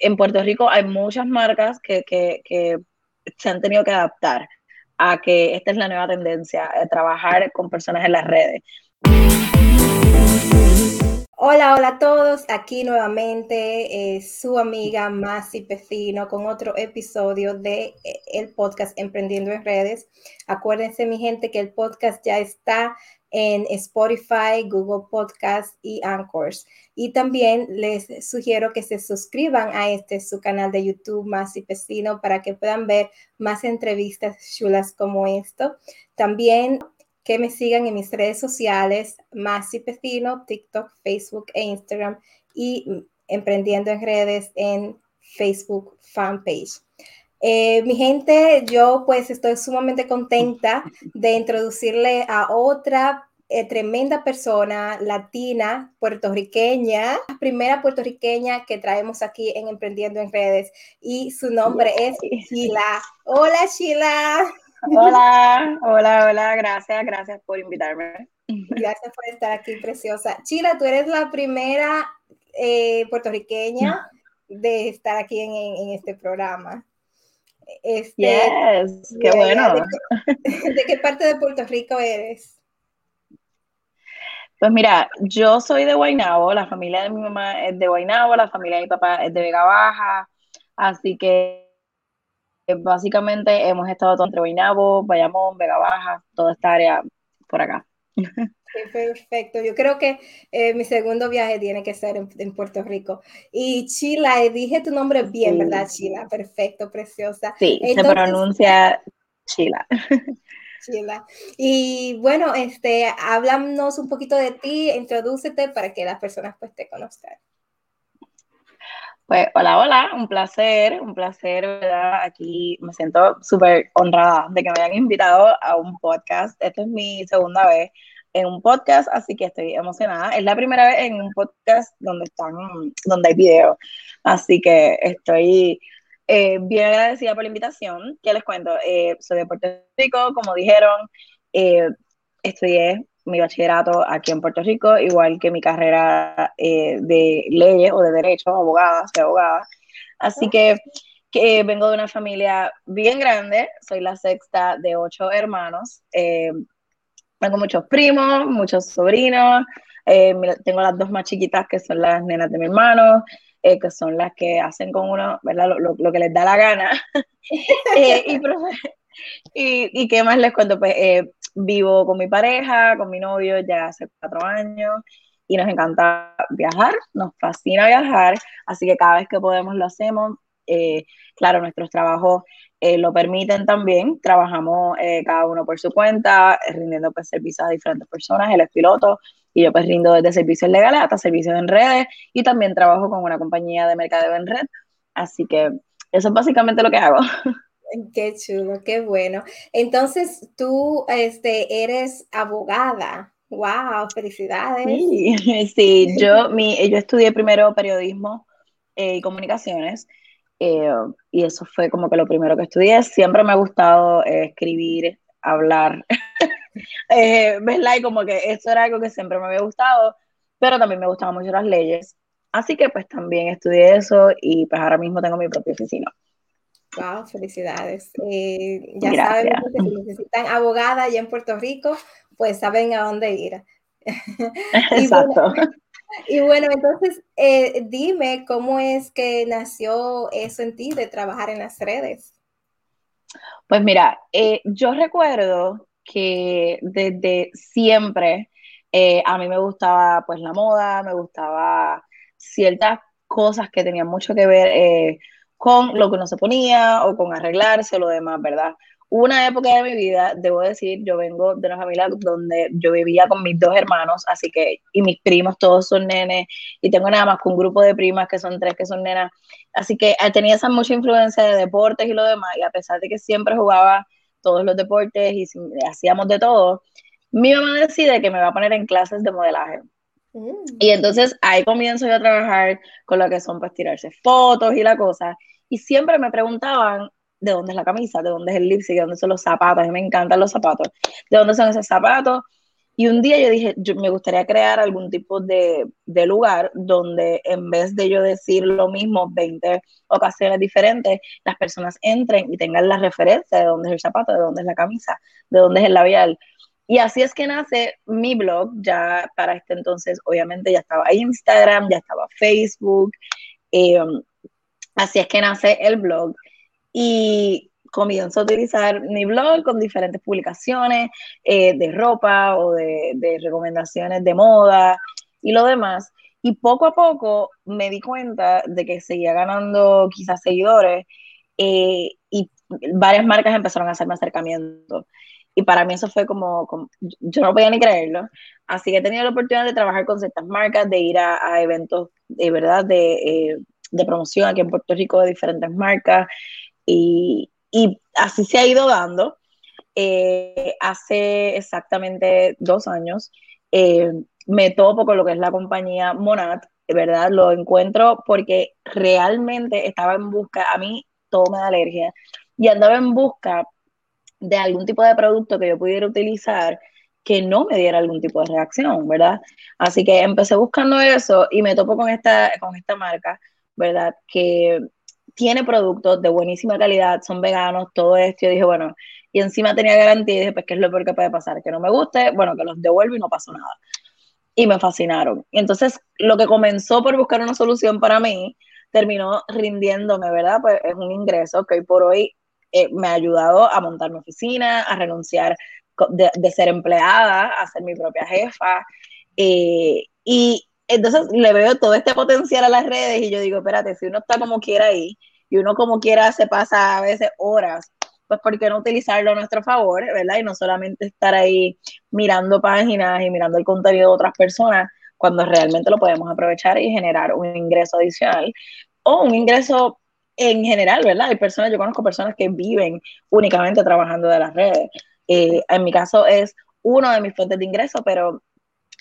en Puerto Rico hay muchas marcas que, que, se han tenido que adaptar a que esta es la nueva tendencia, de trabajar con personas en las redes. Hola, hola a todos. Aquí nuevamente eh, su amiga Masi Pecino con otro episodio de eh, el podcast Emprendiendo en Redes. Acuérdense, mi gente, que el podcast ya está en Spotify, Google Podcast y Anchors. Y también les sugiero que se suscriban a este su canal de YouTube Masi Pecino para que puedan ver más entrevistas chulas como esto. También que me sigan en mis redes sociales, Masi Pecino, TikTok, Facebook e Instagram y Emprendiendo en Redes en Facebook fanpage. Eh, mi gente, yo pues estoy sumamente contenta de introducirle a otra eh, tremenda persona latina, puertorriqueña, la primera puertorriqueña que traemos aquí en Emprendiendo en Redes y su nombre es Sheila. Hola Sheila. Hola, hola, hola, gracias, gracias por invitarme. Gracias por estar aquí, preciosa. Chila, tú eres la primera eh, puertorriqueña de estar aquí en, este programa. Este, yes, qué bueno. De, qué parte de Puerto Rico eres? Pues mira, yo soy de Guaynabo, la familia de mi mamá es de Guaynabo, la familia de mi papá es de Vega Baja, así que básicamente hemos estado todo entre Guaynabo, Bayamón, Vega Baja, toda esta área por acá. perfecto. Yo creo que eh, mi segundo viaje tiene que ser en, Puerto Rico. Y Chila, eh, dije tu nombre bien, ¿verdad, Chila? Perfecto, preciosa. Sí, se pronuncia Chila. Chila. Y bueno, este, háblanos un poquito de ti, introdúcete para que las personas pues te conozcan. Pues hola, hola, un placer, un placer, ¿verdad? Aquí me siento súper honrada de que me hayan invitado a un podcast. Esta es mi segunda vez en un podcast, así que estoy emocionada. Es la primera vez en un podcast donde están, donde hay video, así que estoy eh, bien agradecida por la invitación. ¿Qué les cuento? Eh, soy de Puerto Rico, como dijeron, eh, estudié mi bachillerato aquí en Puerto Rico, igual que mi carrera eh, de leyes o de derecho, abogada, soy abogada. Así que, que, vengo de una familia bien grande, soy la sexta de ocho hermanos. Eh, tengo muchos primos, muchos sobrinos, eh, tengo las dos más chiquitas que son las nenas de mi hermano, que son las que hacen con uno, ¿verdad? Lo, lo, que les da la gana. y, y, y, qué más les cuento? Pues vivo con mi pareja, con mi novio ya hace cuatro años y nos encanta viajar, nos fascina viajar, así que cada vez que podemos lo hacemos. Eh, claro, nuestros trabajos eh, lo permiten también, trabajamos eh, cada uno por su cuenta, rindiendo pues, servicios a diferentes personas, él es piloto y yo pues rindo desde servicios legales hasta servicios en redes y también trabajo con una compañía de mercadeo en red, así que eso es básicamente lo que hago. Qué chulo, qué bueno. Entonces, tú este, eres abogada. ¡Wow! ¡Felicidades! Sí, sí yo, mi, yo estudié primero periodismo eh, y comunicaciones. Eh, y eso fue como que lo primero que estudié. Siempre me ha gustado eh, escribir, hablar, ¿verdad? Y como que eso era algo que siempre me había gustado, pero también me gustaban mucho las leyes. Así que pues también estudié eso y pues ahora mismo tengo mi propia oficina. Wow, felicidades. Eh, ya saben que si necesitan abogada allá en Puerto Rico, pues saben a dónde ir. Exacto. Y, bueno, entonces eh, dime cómo es que nació eso en ti de trabajar en las redes. Pues mira, eh, yo recuerdo que desde siempre a mí me gustaba pues la moda, me gustaba ciertas cosas que tenían mucho que ver con lo que uno se ponía o con arreglarse o lo demás, ¿verdad? Una época de mi vida, debo decir, yo vengo de una familia donde yo vivía con mis dos hermanos, así que, y mis primos todos son nenes, y tengo nada más que un grupo de primas que son tres que son nenas, así que eh, tenía esa mucha influencia de deportes y lo demás, y a pesar de que siempre jugaba todos los deportes y hacíamos de todo, mi mamá decide que me va a poner en clases de modelaje. Mm. Y entonces ahí comienzo yo a trabajar con lo que son pues tirarse fotos y la cosa. Y siempre me preguntaban de dónde es la camisa, de dónde es el lipstick, de dónde son los zapatos. A mí me encantan los zapatos. ¿De dónde son esos zapatos? Y un día yo dije, me gustaría crear algún tipo de, lugar donde en vez de yo decir lo mismo 20 ocasiones diferentes, las personas entren y tengan la referencia de dónde es el zapato, de dónde es la camisa, de dónde es el labial. Y así es que nace mi blog, ya para este entonces obviamente ya estaba Instagram, ya estaba Facebook, eh, así es que nace el blog. Y comienzo a utilizar mi blog con diferentes publicaciones eh, de ropa o de, recomendaciones de moda y lo demás. Y poco a poco me di cuenta de que seguía ganando quizás seguidores eh, y varias marcas empezaron a hacerme acercamiento. Y para mí eso fue como, yo no podía ni creerlo. Así que he tenido la oportunidad de trabajar con ciertas marcas, de ir a, eventos de verdad de, eh, de promoción aquí en Puerto Rico de diferentes marcas. Y, y así se ha ido dando. Eh, hace exactamente dos años eh, me topo con lo que es la compañía Monat, ¿verdad? Lo encuentro porque realmente estaba en busca, a mí todo me da alergia, y andaba en busca de algún tipo de producto que yo pudiera utilizar que no me diera algún tipo de reacción, ¿verdad? Así que empecé buscando eso y me topo con esta, con esta marca, ¿verdad? Que tiene productos de buenísima calidad, son veganos, todo esto. Yo dije, bueno, y encima tenía garantía y pues, ¿qué es lo peor que puede pasar? Que no me guste, bueno, que los devuelvo y no pasó nada. Y me fascinaron. Y entonces, lo que comenzó por buscar una solución para mí, terminó rindiéndome, ¿verdad? Pues es un ingreso que hoy por hoy eh, me ha ayudado a montar mi oficina, a renunciar de, ser empleada, a ser mi propia jefa. Eh, y entonces le veo todo este potencial a las redes y yo digo, espérate, si uno está como quiera ahí y uno como quiera se pasa a veces horas, pues ¿por qué no utilizarlo a nuestro favor, verdad? Y no solamente estar ahí mirando páginas y mirando el contenido de otras personas cuando realmente lo podemos aprovechar y generar un ingreso adicional o un ingreso en general, ¿verdad? Hay personas, yo conozco personas que viven únicamente trabajando de las redes. Eh, en mi caso es uno de mis fuentes de ingreso, pero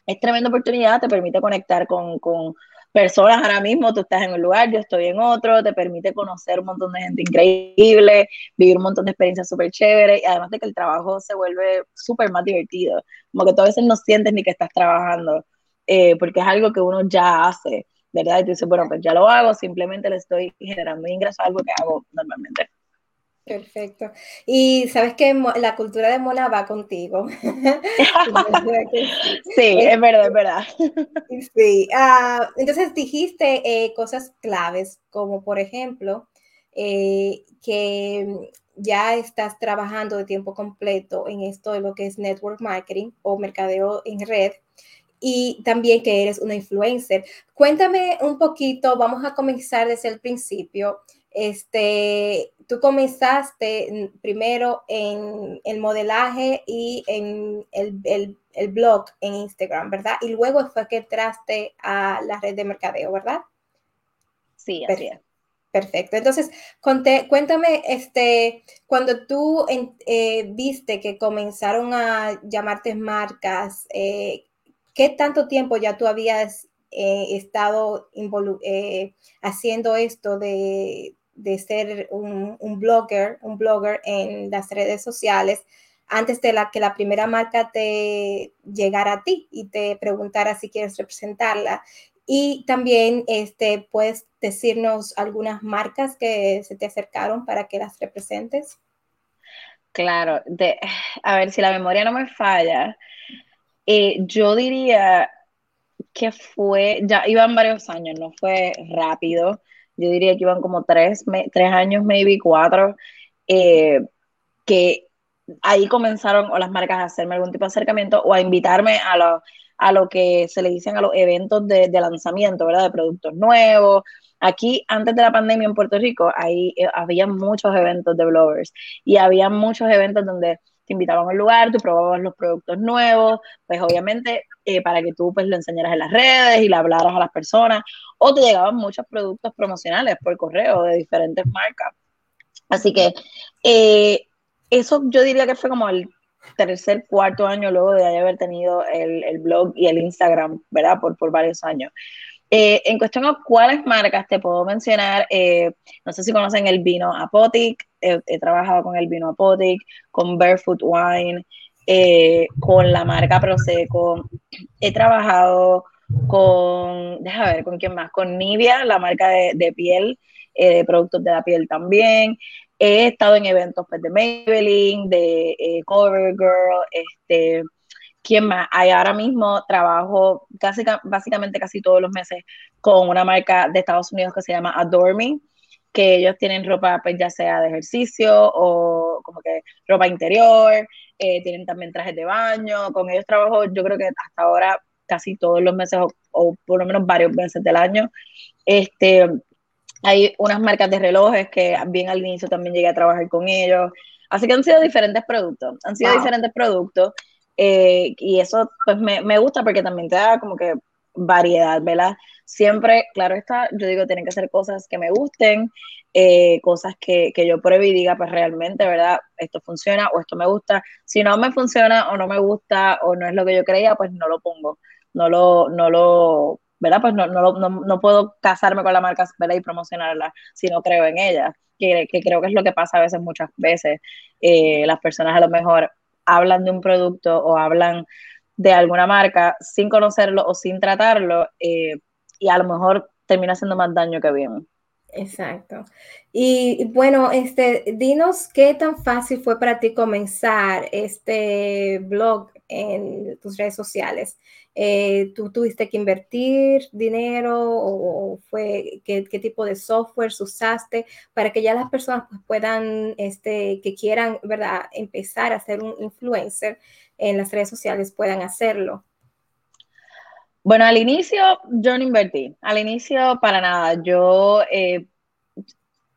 es tremenda oportunidad, te permite conectar con, con, personas ahora mismo, tú estás en un lugar, yo estoy en otro, te permite conocer un montón de gente increíble, vivir un montón de experiencias súper chéveres, y además de que el trabajo se vuelve súper más divertido, como que tú a veces no sientes ni que estás trabajando, eh, porque es algo que uno ya hace, ¿verdad? Y tú dices, bueno, pues ya lo hago, simplemente le estoy generando ingresos a algo que hago normalmente. Perfecto. Y sabes que la cultura de Mona va contigo. sí, es verdad, es verdad. Sí. Ah, entonces dijiste eh, cosas claves, como por ejemplo, eh, que ya estás trabajando de tiempo completo en esto de lo que es network marketing o mercadeo en red y también que eres una influencer. Cuéntame un poquito, vamos a comenzar desde el principio. Este, tú comenzaste primero en el modelaje y en el, blog en Instagram, ¿verdad? Y luego fue que entraste a la red de mercadeo, ¿verdad? Sí, así es. Perfecto. Entonces, cuéntame, este, cuando tú eh, viste que comenzaron a llamarte marcas, eh, ¿qué tanto tiempo ya tú habías eh, estado haciendo esto de, de ser un, blogger, un blogger en las redes sociales antes de que la primera marca te llegara a ti y te preguntara si quieres representarla. Y también este, puedes decirnos algunas marcas que se te acercaron para que las representes. Claro, de, a ver si la memoria no me falla, eh, yo diría que fue, ya iban varios años, no fue rápido yo diría que iban como tres, tres años, maybe cuatro, eh, que ahí comenzaron o las marcas a hacerme algún tipo de acercamiento o a invitarme a lo, a lo que se le dicen a los eventos de, lanzamiento, ¿verdad? De productos nuevos. Aquí, antes de la pandemia en Puerto Rico, ahí eh, había muchos eventos de bloggers y había muchos eventos donde te invitaban al lugar, tú probabas los productos nuevos, pues obviamente eh, para que tú pues lo enseñaras en las redes y le hablaras a las personas, o te llegaban muchos productos promocionales por correo de diferentes marcas. Así que eh, eso yo diría que fue como el tercer, cuarto año luego de haber tenido el, el blog y el Instagram, ¿verdad? Por, por varios años. Eh, en cuestión a cuáles marcas te puedo mencionar, eh, no sé si conocen el vino Apotic, he trabajado con el vino Apotic, con Barefoot Wine, eh, con la marca Prosecco, he trabajado con, déjame ver, ¿con quién más? Con Nivea, la marca de, piel, eh, de productos de la piel también. He estado en eventos pues, de Maybelline, de eh, CoverGirl, este, ¿quién más? Ahora mismo trabajo casi, básicamente casi todos los meses con una marca de Estados Unidos que se llama Adore Me, que ellos tienen ropa pues ya sea de ejercicio o como que ropa interior, eh, tienen también trajes de baño, con ellos trabajo yo creo que hasta ahora casi todos los meses o, por lo menos varios meses del año. Este, hay unas marcas de relojes que bien al inicio también llegué a trabajar con ellos. Así que han sido diferentes productos, han sido diferentes productos eh, y eso pues me, me, gusta porque también te da como que variedad, ¿verdad? Siempre, claro está, yo digo, tienen que ser cosas que me gusten, eh, cosas que, que, yo pruebe y diga, pues realmente, ¿verdad? Esto funciona o esto me gusta. Si no me funciona o no me gusta o no es lo que yo creía, pues no lo pongo no lo, no lo, ¿verdad? Pues no, no, no, no puedo casarme con la marca ¿verdad? y promocionarla si no creo en ella, que, que creo que es lo que pasa a veces, muchas veces. Eh, las personas a lo mejor hablan de un producto o hablan de alguna marca sin conocerlo o sin tratarlo eh, y a lo mejor termina haciendo más daño que bien. Exacto. Y bueno, este, dinos qué tan fácil fue para ti comenzar este blog en tus redes sociales. Eh, ¿Tú tuviste que invertir dinero o, fue qué, tipo de software usaste para que ya las personas pues, puedan, este, que quieran, ¿verdad?, empezar a ser un influencer en las redes sociales puedan hacerlo? Bueno, al inicio yo no invertí, al inicio para nada. Yo, eh,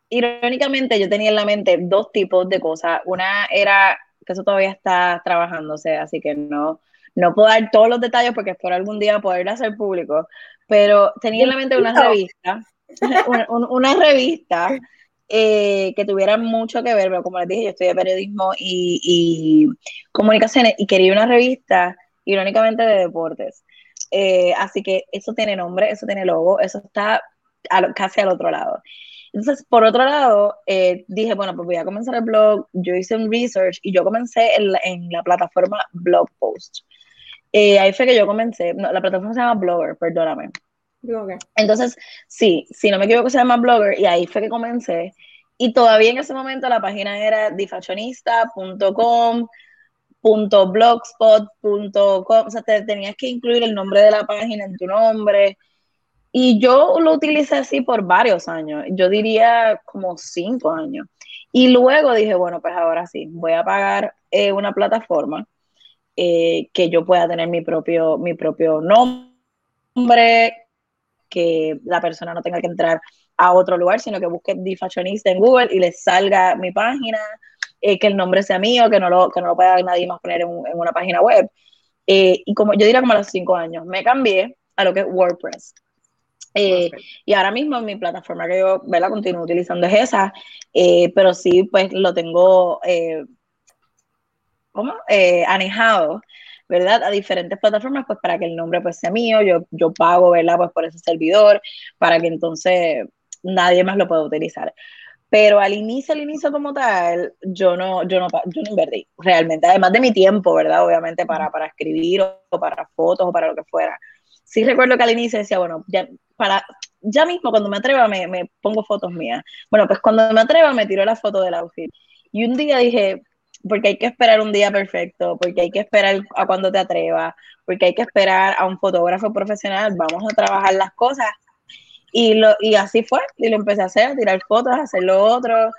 irónicamente, yo tenía en la mente dos tipos de cosas. Una era que eso todavía está trabajándose, así que no, no puedo dar todos los detalles porque espero algún día poderlo hacer público, pero tenía en la mente una revista, una, revista eh, que tuviera mucho que ver, pero como les dije, yo estudié periodismo y, comunicaciones y quería una revista, irónicamente, de deportes. Eh, así que eso tiene nombre, eso tiene logo, eso está casi al otro lado. Entonces, por otro lado, eh, dije, bueno, pues voy a comenzar el blog, yo hice un research y yo comencé en la, en la plataforma Blog Post. Eh, ahí fue que yo comencé, no, la plataforma se llama Blogger, perdóname. Entonces, sí, si no me equivoco, se llama Blogger y ahí fue que comencé. Y todavía en ese momento la página era difashionista.com, blogspot.com, o sea, te tenías que incluir el nombre de la página en tu nombre, y yo lo utilicé así por varios años, yo diría como cinco años. Y luego dije, bueno, pues ahora sí, voy a pagar eh, una plataforma eh, que yo pueda tener mi propio, mi propio nombre, que la persona no tenga que entrar a otro lugar, sino que busque The Fashionista en Google y le salga mi página, eh, que el nombre sea mío, que no lo, que no lo pueda nadie más poner en, en una página web. y como yo diría como a los cinco años, me cambié a lo que es WordPress. Eh, y ahora mismo mi plataforma que yo la continúo utilizando es esa, eh, pero sí, pues lo tengo, eh, ¿cómo? anejado, ¿verdad? A diferentes plataformas, pues para que el nombre pues sea mío, yo, yo pago, ¿verdad? Pues por ese servidor, para que entonces nadie más lo pueda utilizar. Pero al inicio, al inicio como tal, yo no, yo no, yo no invertí realmente, además de mi tiempo, ¿verdad? Obviamente para, para escribir o para fotos o para lo que fuera sí recuerdo que al inicio decía, bueno, ya, para, ya mismo cuando me atreva me, me pongo fotos mías. Bueno, pues cuando me atreva me tiro la foto del outfit. Y un día dije, porque hay que esperar un día perfecto, porque hay que esperar a cuando te atrevas, porque hay que esperar a un fotógrafo profesional, vamos a trabajar las cosas. Y, lo, y así fue, y lo empecé a hacer, a tirar fotos, a hacer lo otro.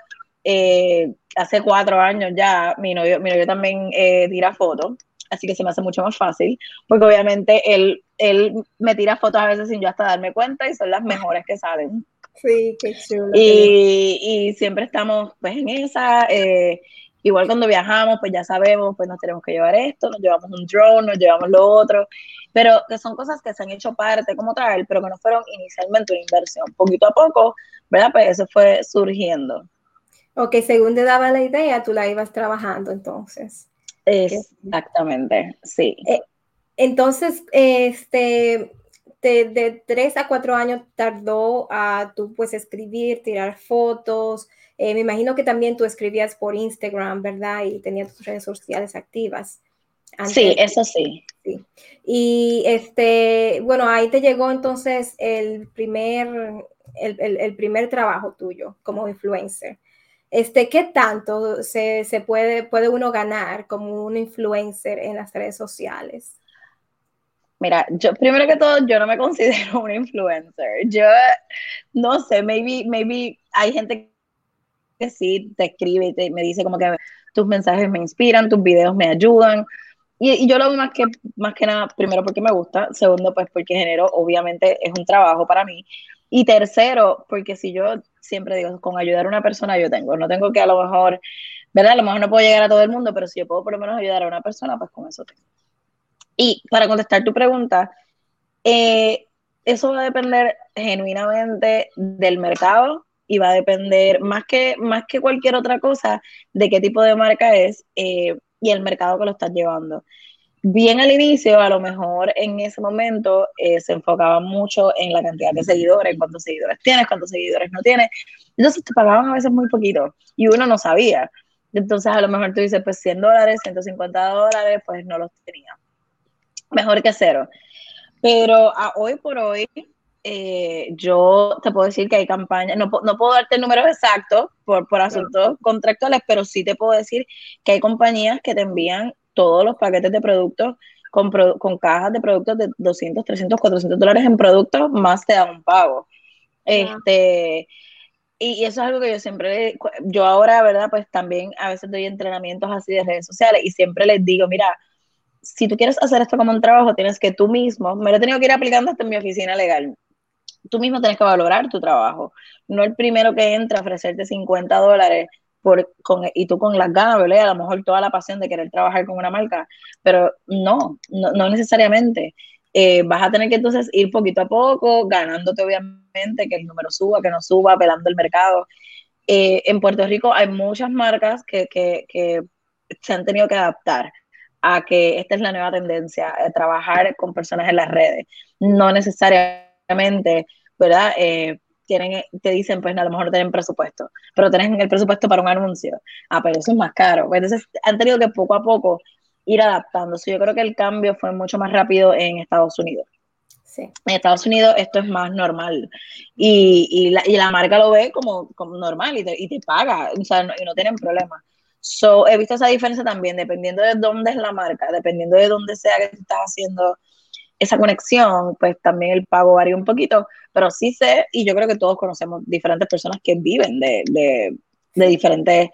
Eh, hace cuatro años ya, mi novio, mi novio también eh, tira fotos así que se me hace mucho más fácil, porque obviamente él, él me tira fotos a veces sin yo hasta darme cuenta y son las mejores que salen. Sí, qué chulo. Y, y siempre estamos pues en esa, eh, igual cuando viajamos, pues ya sabemos, pues nos tenemos que llevar esto, nos llevamos un drone, nos llevamos lo otro, pero que son cosas que se han hecho parte como tal, pero que no fueron inicialmente una inversión. Poquito a poco, ¿verdad? Pues eso fue surgiendo. Ok, según te daba la idea, tú la ibas trabajando entonces. Exactamente, sí. Eh, entonces, este, de, tres a cuatro años tardó a tú pues escribir, tirar fotos. Eh, me imagino que también tú escribías por Instagram, ¿verdad? Y tenías tus redes sociales activas. sí, eso sí. sí. Y este, bueno, ahí te llegó entonces el primer, el, primer trabajo tuyo como influencer. Este, ¿Qué tanto se, se, puede, puede uno ganar como un influencer en las redes sociales? Mira, yo primero que todo, yo no me considero un influencer. Yo no sé, maybe, maybe hay gente que sí te escribe y me dice como que tus mensajes me inspiran, tus videos me ayudan. Y, yo lo hago más que, más que nada, primero porque me gusta, segundo pues porque genero, obviamente es un trabajo para mí. Y tercero, porque si yo siempre digo, con ayudar a una persona yo tengo, no tengo que a lo mejor, ¿verdad? A lo mejor no puedo llegar a todo el mundo, pero si yo puedo por lo menos ayudar a una persona, pues con eso tengo. Y para contestar tu pregunta, eh, eso va a depender genuinamente del mercado y va a depender más que, más que cualquier otra cosa de qué tipo de marca es eh, y el mercado que lo estás llevando. Bien al inicio, a lo mejor en ese momento eh, se enfocaba mucho en la cantidad de seguidores, cuántos seguidores tienes, cuántos seguidores no tienes. Entonces te pagaban a veces muy poquito y uno no sabía. Entonces a lo mejor tú dices, pues 100 dólares, 150 dólares, pues no los tenía mejor que cero. Pero a hoy por hoy, eh, yo te puedo decir que hay campañas, no, no puedo darte números exactos por, por asuntos contractuales, pero sí te puedo decir que hay compañías que te envían todos los paquetes de productos con, con cajas de productos de 200, 300, 400 dólares en productos, más te dan un pago. Este, y, eso es algo que yo siempre, yo ahora, ¿verdad? Pues también a veces doy entrenamientos así de redes sociales y siempre les digo, mira, si tú quieres hacer esto como un trabajo, tienes que tú mismo, me lo he tenido que ir aplicando hasta en mi oficina legal, tú mismo tienes que valorar tu trabajo, no el primero que entra a ofrecerte 50 dólares por, con, y tú con las ganas, ¿verdad? A lo mejor toda la pasión de querer trabajar con una marca, pero no, no, necesariamente. Eh, vas a tener que entonces ir poquito a poco, ganándote obviamente que el número suba, que no suba, pelando el mercado. Eh, en Puerto Rico hay muchas marcas que, que, que se han tenido que adaptar a que esta es la nueva tendencia, a trabajar con personas en las redes. No necesariamente, ¿verdad? Eh, tienen, te dicen, pues a lo mejor tienen presupuesto, pero tienen el presupuesto para un anuncio. Ah, pero eso es más caro. Pues, entonces han tenido que poco a poco ir adaptándose. Yo creo que el cambio fue mucho más rápido en Estados Unidos. Sí. En Estados Unidos esto es más normal y, y, la, y la, marca lo ve como, como normal y te, y te paga, o sea, no, y no tienen problema. So, he visto esa diferencia también, dependiendo de dónde es la marca, dependiendo de dónde sea que estás haciendo esa conexión, pues también el pago varía un poquito, pero sí sé, y yo creo que todos conocemos diferentes personas que viven de, de, diferentes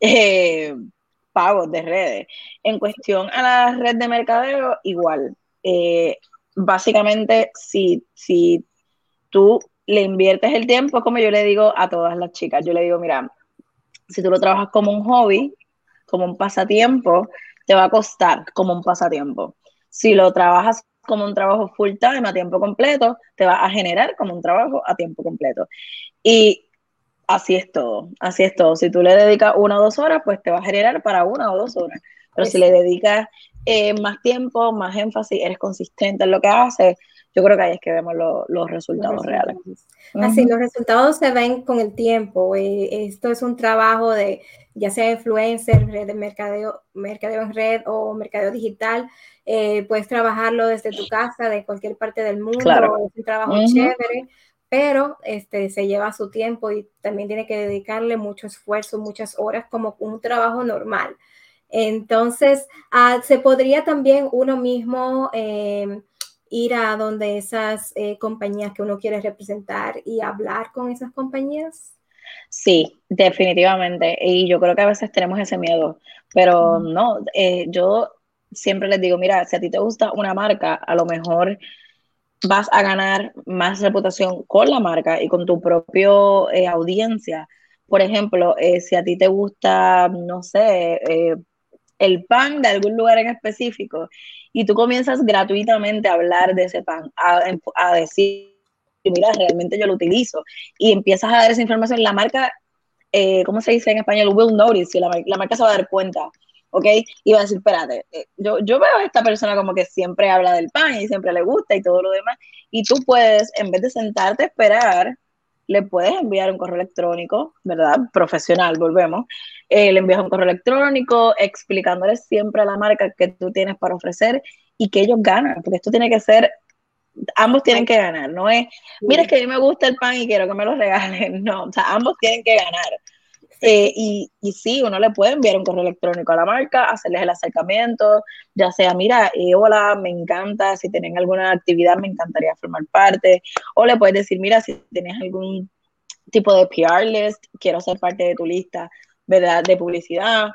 eh, pagos de redes. En cuestión a la red de mercadeo, igual. Eh, básicamente, si, si tú le inviertes el tiempo, como yo le digo a todas las chicas, yo le digo, mira, si tú lo trabajas como un hobby, como un pasatiempo, te va a costar como un pasatiempo. Si lo trabajas como un trabajo full time a tiempo completo, te va a generar como un trabajo a tiempo completo. Y así es todo, así es todo. Si tú le dedicas una o dos horas, pues te va a generar para una o dos horas. Pero si le dedicas eh, más tiempo, más énfasis, eres consistente en lo que haces, yo creo que ahí es que vemos los resultados reales. Así, los resultados se ven con el tiempo. Esto es un trabajo de, ya sea influencer, red de mercadeo, mercadeo en red o mercadeo digital. Eh, puedes trabajarlo desde tu casa, de cualquier parte del mundo. Es un trabajo chévere, pero este, se lleva su tiempo y también tiene que dedicarle mucho esfuerzo, muchas horas, como un trabajo normal. Entonces, ah, se podría también uno mismo eh, ir a donde esas eh, compañías que uno quiere representar y hablar con esas compañías? Sí, definitivamente. Y yo creo que a veces tenemos ese miedo, pero no, eh, yo siempre les digo, mira, si a ti te gusta una marca, a lo mejor vas a ganar más reputación con la marca y con tu propia eh, audiencia. Por ejemplo, si a ti te gusta, no sé, el pan de algún lugar en específico y tú comienzas gratuitamente a hablar de ese pan, a, decir, mira, realmente yo lo utilizo, y empiezas a dar esa información, la marca, eh, ¿cómo se dice en español? Will notice, y la, la, marca se va a dar cuenta, ¿ok? Y va a decir, espérate, eh, yo, yo veo a esta persona como que siempre habla del pan y siempre le gusta y todo lo demás, y tú puedes, en vez de sentarte a esperar le puedes enviar un correo electrónico, ¿verdad? Profesional, volvemos. Eh, le envías un correo electrónico explicándole siempre a la marca que tú tienes para ofrecer y que ellos ganan, porque esto tiene que ser, ambos tienen que ganar, no es, mira, es que a mí me gusta el pan y quiero que me lo regalen, no, o sea, ambos tienen que ganar. Eh, y, y, sí, uno le puede enviar un correo electrónico a la marca, hacerles el acercamiento, ya sea, mira, eh, hola, me encanta, si tienen alguna actividad me encantaría formar parte, o le puedes decir, mira, si tienes algún tipo de PR list, quiero ser parte de tu lista, ¿verdad? De publicidad.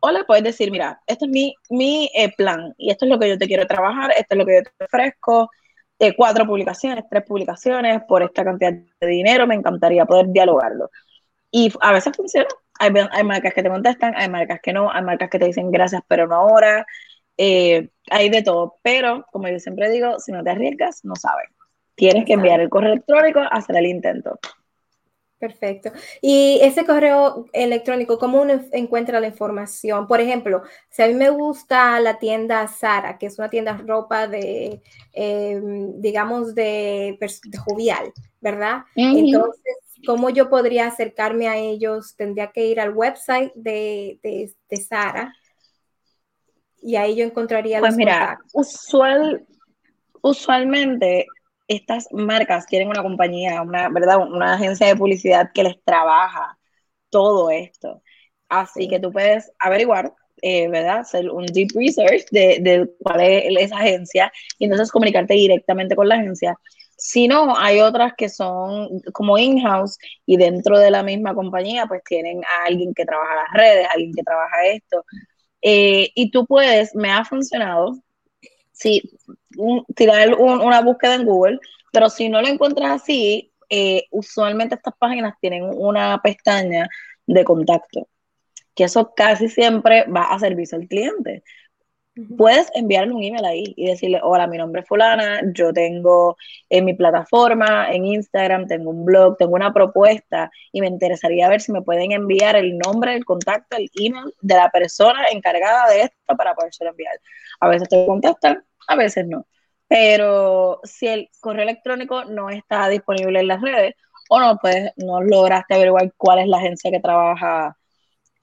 O le puedes decir, mira, este es mi, mi eh, plan y esto es lo que yo te quiero trabajar, esto es lo que yo te ofrezco, cuatro publicaciones, tres publicaciones por esta cantidad de dinero, me encantaría poder dialogarlo. Y a veces funciona. Hay, hay, marcas que te contestan, hay marcas que no, hay marcas que te dicen gracias, pero no ahora. Eh, hay de todo. Pero, como yo siempre digo, si no te arriesgas, no sabes. Tienes que enviar el correo electrónico, hacer el intento. Perfecto. Y ese correo electrónico, ¿cómo uno encuentra la información? Por ejemplo, si a mí me gusta la tienda Sara, que es una tienda ropa de, em, digamos, de, de, jovial, ¿verdad? Entonces, ¿Cómo yo podría acercarme a ellos? Tendría que ir al website de, de, Sara y ahí yo encontraría pues mira, Usual, usualmente estas marcas tienen una compañía, una, ¿verdad? una agencia de publicidad que les trabaja todo esto. Así que tú puedes averiguar, eh, ¿verdad? Hacer un deep research de, de, cuál es esa agencia y entonces comunicarte directamente con la agencia si no, hay otras que son como in-house y dentro de la misma compañía, pues tienen a alguien que trabaja las redes, alguien que trabaja esto. Eh, y tú puedes, me ha funcionado, sí, tirar una búsqueda en Google, pero si no lo encuentras así, eh, usualmente estas páginas tienen una pestaña de contacto, que eso casi siempre va a servicio al cliente puedes enviarle un email ahí y decirle, hola, mi nombre es fulana, yo tengo en mi plataforma, en Instagram, tengo un blog, tengo una propuesta y me interesaría ver si me pueden enviar el nombre, el contacto, el email de la persona encargada de esto para poder enviar. A veces te contestan, a veces no. Pero si el correo electrónico no está disponible en las redes o no, pues no lograste averiguar cuál es la agencia que trabaja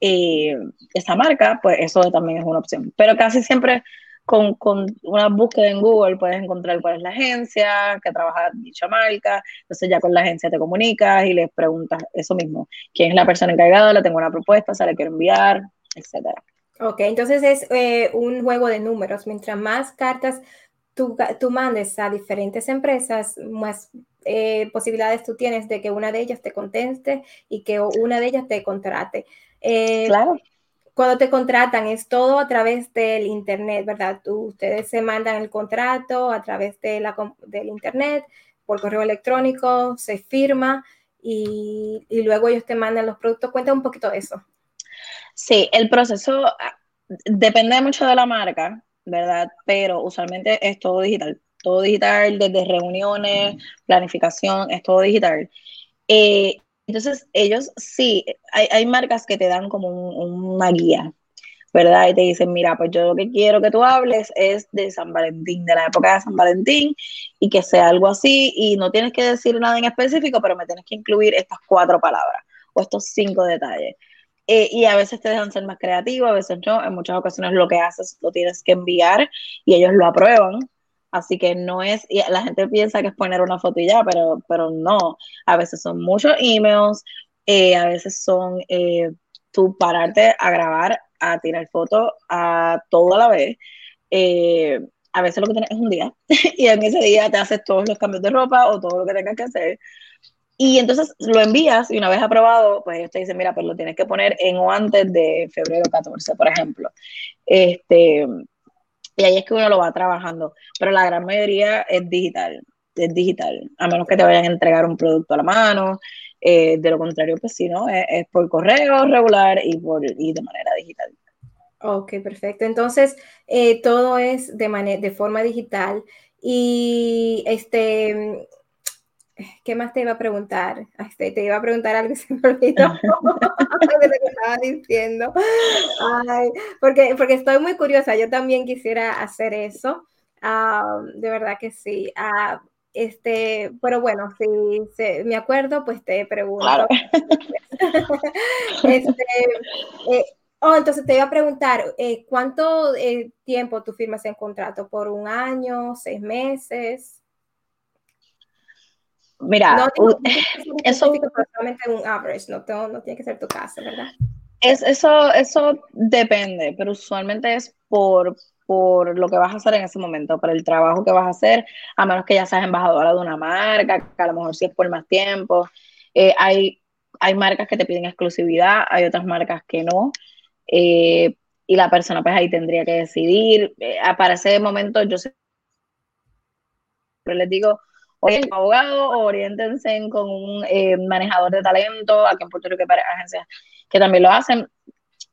eh, esa marca, pues eso también es una opción. Pero casi siempre con, con, una búsqueda en Google puedes encontrar cuál es la agencia que trabaja dicha marca. Entonces ya con la agencia te comunicas y les preguntas eso mismo. ¿Quién es la persona encargada? Le tengo una propuesta, se la quiero enviar, etcétera. Ok, entonces es eh, un juego de números. Mientras más cartas tú, tú mandes a diferentes empresas, más eh, posibilidades tú tienes de que una de ellas te conteste y que una de ellas te contrate. Eh, claro. Cuando te contratan es todo a través del Internet, ¿verdad? ustedes se mandan el contrato a través de la, del Internet, por correo electrónico, se firma y, y luego ellos te mandan los productos. Cuenta un poquito de eso. Sí, el proceso ah, depende mucho de la marca, ¿verdad? Pero usualmente es todo digital. Todo digital, desde reuniones, planificación, es todo digital. Eh, entonces, ellos sí, hay, hay marcas que te dan como una guía, ¿verdad? Y te dicen, mira, pues yo lo que quiero que tú hables es de San Valentín, de la época de San Valentín, y que sea algo así, y no tienes que decir nada en específico, pero me tienes que incluir estas cuatro palabras o estos cinco detalles. Eh, y a veces te dejan ser más creativo, a veces no. En muchas ocasiones lo que haces lo tienes que enviar y ellos lo aprueban. Así que no es, la gente piensa que es poner una foto y ya, pero, pero no. A veces son muchos emails, eh, a veces son eh, tú pararte a grabar, a tirar fotos a toda la vez. Eh, a veces lo que tienes es un día y en ese día te haces todos los cambios de ropa o todo lo que tengas que hacer. Y entonces lo envías y una vez aprobado, pues ellos te dicen, mira, pues lo tienes que poner en o antes de febrero 14, por ejemplo. Este, y ahí es que uno lo va trabajando. Pero la gran mayoría es digital, es digital, a menos que te vayan a entregar un producto a la mano. Eh, de lo contrario, pues si no, es, por correo regular y, por, y de manera digital. Ok, perfecto. Entonces, eh, todo es de, de forma digital. Y este, ¿Qué más te iba a preguntar? Este, te iba a preguntar algo y se me olvidó lo que estaba diciendo. Ay, porque, porque estoy muy curiosa. Yo también quisiera hacer eso. De verdad que sí. Ah, este, pero bueno, si me acuerdo, pues te pregunto. este, eh, oh, entonces te iba a preguntar, eh, ¿cuánto eh, tiempo tú firmas en contrato? ¿Por un año, seis meses? Mira, no, eso solamente un average, no, no tiene que ser tu caso, ¿verdad? Es, eso, eso depende, pero usualmente es por, por lo que vas a hacer en ese momento, por el trabajo que vas a hacer, a menos que ya seas embajadora de una marca, que a lo mejor sí es por más tiempo. Eh, hay, hay marcas que te piden exclusividad, hay otras marcas que no. Eh, y la persona pues ahí tendría que decidir. Eh, para ese momento yo siempre les digo, oye, abogado, oriéntense con un manejador de talento, aquí en Puerto Rico hay agencias que también lo hacen,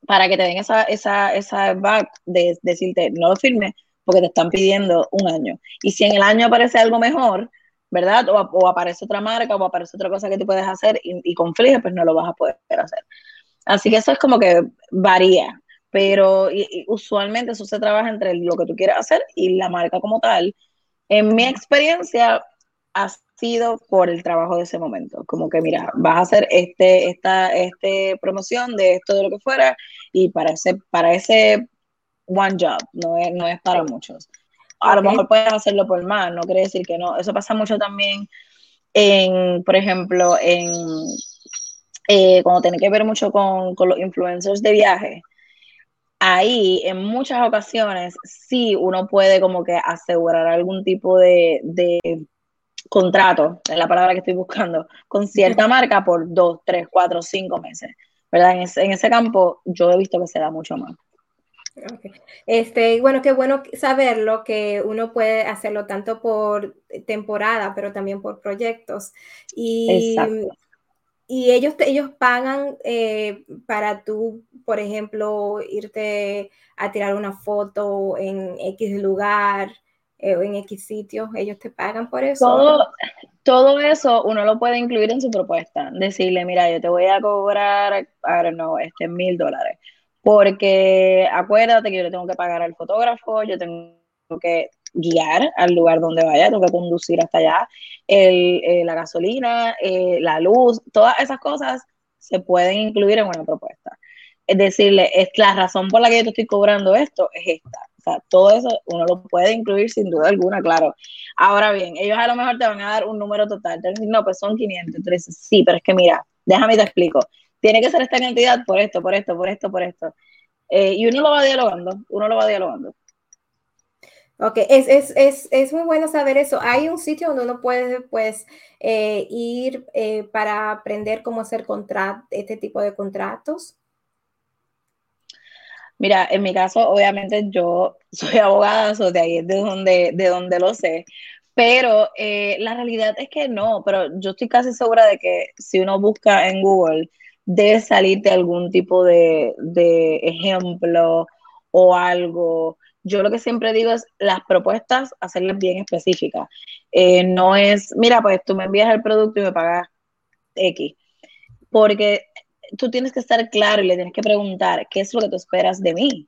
para que te den esa, esa, esa back de, decirte, no lo firmes porque te están pidiendo un año. Y si en el año aparece algo mejor, ¿verdad? O, aparece otra marca o aparece otra cosa que tú puedes hacer y, y conflige, pues no lo vas a poder hacer. Así que eso es como que varía, pero usualmente eso se trabaja entre lo que tú quieres hacer y la marca como tal. En mi experiencia, sido por el trabajo de ese momento. Como que, mira, vas a hacer este, esta este promoción de esto, de lo que fuera, y para ese, para ese one job, no es, no es para muchos. A lo mejor puedes hacerlo por más, no quiere decir que no. Eso pasa mucho también en, por ejemplo, en eh, cuando tiene que ver mucho con, con los influencers de viaje ahí en muchas ocasiones sí uno puede como que asegurar algún tipo de, de, contrato, es la palabra que estoy buscando, con cierta marca por dos, tres, cuatro, cinco meses. ¿Verdad? En ese, en ese campo yo he visto que se da mucho más. Este, bueno, qué bueno saberlo, que uno puede hacerlo tanto por temporada, pero también por proyectos. Y, y ellos, ellos pagan eh, para tú, por ejemplo, irte a tirar una foto en X lugar eh, en X sitio, ellos te pagan por eso. Todo, todo eso uno lo puede incluir en su propuesta. Decirle, mira, yo te voy a cobrar, ahora no, este mil dólares. Porque acuérdate que yo le tengo que pagar al fotógrafo, yo tengo que guiar al lugar donde vaya, tengo que conducir hasta allá, el, eh, la gasolina, eh, la luz, todas esas cosas se pueden incluir en una propuesta. Es decirle, es la razón por la que yo te estoy cobrando esto es esta. O sea, todo eso uno lo puede incluir sin duda alguna, claro. Ahora bien, ellos a lo mejor te van a dar un número total. Te decir, no, pues son 500. Entonces, sí, pero es que mira, déjame te explico. Tiene que ser esta cantidad por esto, por esto, por esto, por esto. Eh, y uno lo va dialogando, uno lo va dialogando. Ok, es, es, es, es, muy bueno saber eso. Hay un sitio donde uno puede pues, eh, ir eh, para aprender cómo hacer este tipo de contratos. Mira, en mi caso, obviamente yo soy abogada, so de ahí es de donde, de donde lo sé, pero eh, la realidad es que no, pero yo estoy casi segura de que si uno busca en Google, debe salirte algún tipo de, de ejemplo o algo. Yo lo que siempre digo es las propuestas, hacerlas bien específicas. Eh, no es, mira, pues tú me envías el producto y me pagas X. Porque tú tienes que estar claro y le tienes que preguntar qué es lo que tú esperas de mí,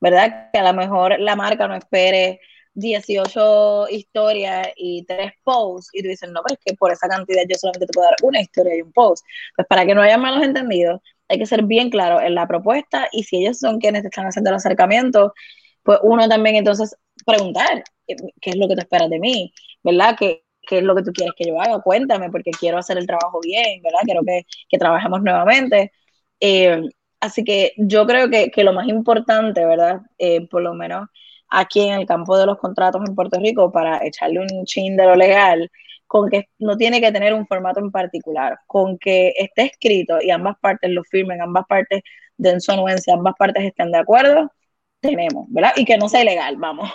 ¿verdad? Que a lo mejor la marca no espere 18 historias y tres posts y tú dices, no, pero es que por esa cantidad yo solamente te puedo dar una historia y un post. Pues para que no haya malos entendidos, hay que ser bien claro en la propuesta y si ellos son quienes te están haciendo el acercamiento, pues uno también entonces preguntar qué es lo que te esperas de mí, ¿verdad? Que, qué es lo que tú quieres que yo haga, cuéntame, porque quiero hacer el trabajo bien, ¿verdad? Quiero que, que trabajemos nuevamente. Eh, así que yo creo que, que lo más importante, ¿verdad? Eh, por lo menos aquí en el campo de los contratos en Puerto Rico, para echarle un chin de lo legal, con que no tiene que tener un formato en particular, con que esté escrito y ambas partes lo firmen, ambas partes den su anuencia, ambas partes estén de acuerdo, tenemos, ¿verdad? Y que no sea ilegal, vamos.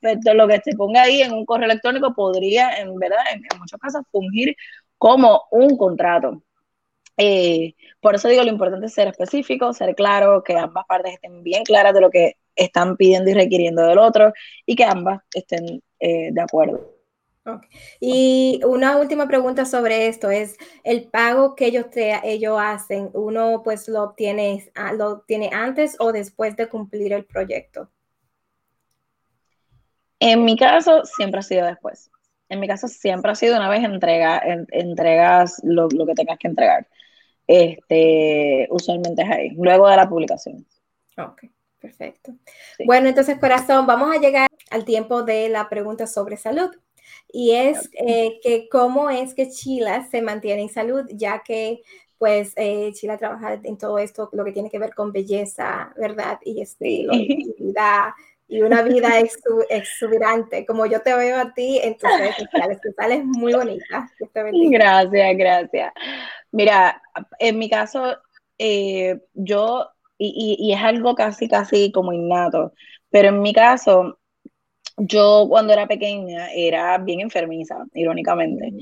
Lo que se ponga ahí en un correo electrónico podría, en verdad, en, muchos casos, fungir como un contrato. Eh, por eso digo, lo importante es ser específico, ser claro, que ambas partes estén bien claras de lo que están pidiendo y requiriendo del otro y que ambas estén eh, de acuerdo. Y una última pregunta sobre esto es el pago que ellos, te, ellos hacen, ¿uno pues lo obtiene, ah, lo obtiene antes o después de cumplir el proyecto? En mi caso siempre ha sido después. En mi caso siempre ha sido una vez entrega, entregas lo, que tengas que entregar. Este, usualmente es ahí, luego de la publicación. Ok, perfecto. Bueno, entonces, corazón, vamos a llegar al tiempo de la pregunta sobre salud. Y es eh, que cómo es que Chila se mantiene en salud, ya que pues eh, Chila trabaja en todo esto, lo que tiene que ver con belleza, ¿verdad? Y estilo, y y una vida exuberante, como yo te veo a ti en tus redes sociales, que sales muy bonita. Gracias, gracias. Mira, en mi caso, eh, yo, y, y, es algo casi, casi como innato, pero en mi caso, yo cuando era pequeña era bien enfermiza, irónicamente,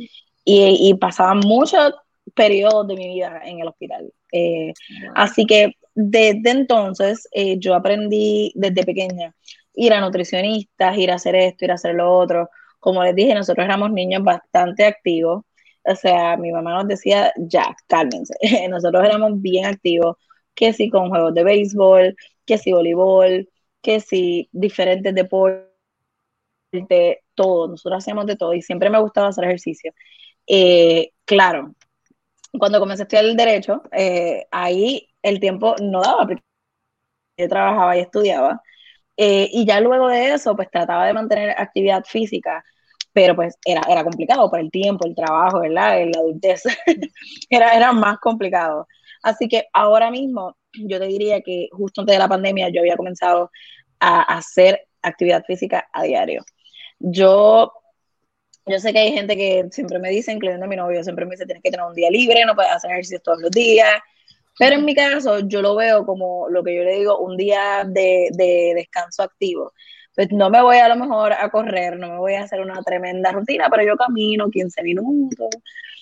y, y pasaba muchos periodos de mi vida en el hospital. Eh, así que desde entonces eh, yo aprendí desde pequeña ir a nutricionistas, ir a hacer esto, ir a hacer lo otro. Como les dije, nosotros éramos niños bastante activos. O sea, mi mamá nos decía, ya, cálmense. nosotros éramos bien activos, que si con juegos de béisbol, que si voleibol, que si diferentes deportes, todo. Nosotros hacíamos de todo y siempre me gustaba hacer ejercicio. Eh, claro, cuando comencé a estudiar el derecho, eh, ahí el tiempo no daba, porque yo trabajaba y estudiaba. Eh, y ya luego de eso, pues trataba de mantener actividad física, pero pues era, era complicado por el tiempo, el trabajo, ¿verdad? La adultez, era, era más complicado. Así que ahora mismo yo te diría que justo antes de la pandemia yo había comenzado a hacer actividad física a diario. Yo, yo sé que hay gente que siempre me dice, incluyendo a mi novio, siempre me dice, tienes que tener un día libre, no puedes hacer ejercicio todos los días, pero en mi caso, yo lo veo como lo que yo le digo, un día de, descanso activo. Pues no me voy a lo mejor a correr, no me voy a hacer una tremenda rutina, pero yo camino 15 minutos.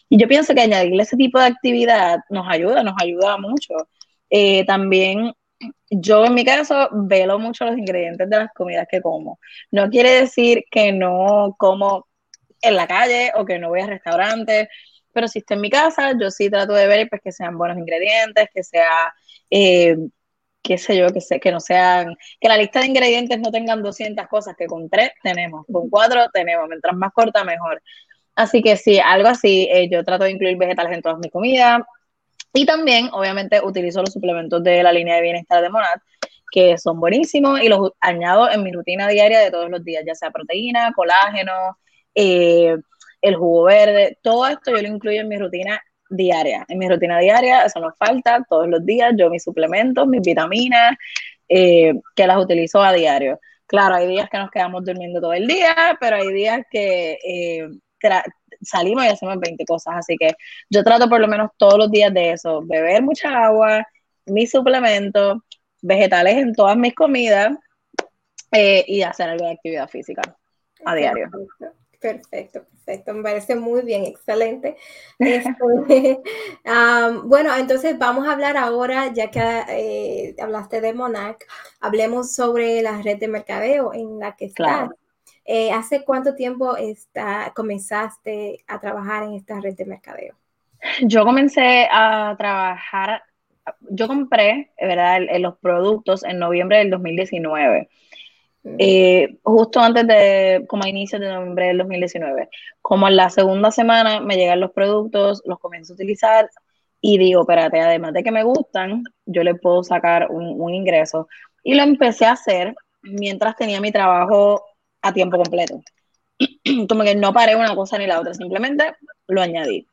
Y yo pienso que añadirle ese tipo de actividad nos ayuda, nos ayuda mucho. Eh, también yo en mi caso velo mucho los ingredientes de las comidas que como. No quiere decir que no como en la calle o que no voy a restaurantes pero si está en mi casa, yo sí trato de ver pues, que sean buenos ingredientes, que sea, eh, qué sé yo, que, que no sean, que la lista de ingredientes no tengan 200 cosas, que con tres tenemos, con cuatro tenemos, mientras más corta, mejor. Así que sí, algo así, eh, yo trato de incluir vegetales en todas mis comidas. Y también, obviamente, utilizo los suplementos de la línea de bienestar de Monad, que son buenísimos y los añado en mi rutina diaria de todos los días, ya sea proteína, colágeno, eh, el jugo verde, todo esto yo lo incluyo en mi rutina diaria. En mi rutina diaria, eso nos falta todos los días, yo mis suplementos, mis vitaminas, eh, que las utilizo a diario. Claro, hay días que nos quedamos durmiendo todo el día, pero hay días que eh, salimos y hacemos 20 cosas, así que yo trato por lo menos todos los días de eso, beber mucha agua, mis suplementos, vegetales en todas mis comidas eh, y hacer algo de actividad física a diario. Perfecto, perfecto, me parece muy bien, excelente. Este, bueno, entonces vamos a hablar ahora, ya que eh, hablaste de Monarch, hablemos sobre la red de mercadeo en la que estás. Eh, ¿Hace cuánto tiempo está, comenzaste a trabajar en esta red de mercadeo? Yo comencé a trabajar, yo compré, ¿verdad?, los productos en noviembre del 2019. Eh, justo antes de, como a inicios de noviembre del 2019. Como en la segunda semana me llegan los productos, los comienzo a utilizar y digo, espérate, además de que me gustan, yo le puedo sacar un, ingreso. Y lo empecé a hacer mientras tenía mi trabajo a tiempo completo. Como que no paré una cosa ni la otra, simplemente lo añadí.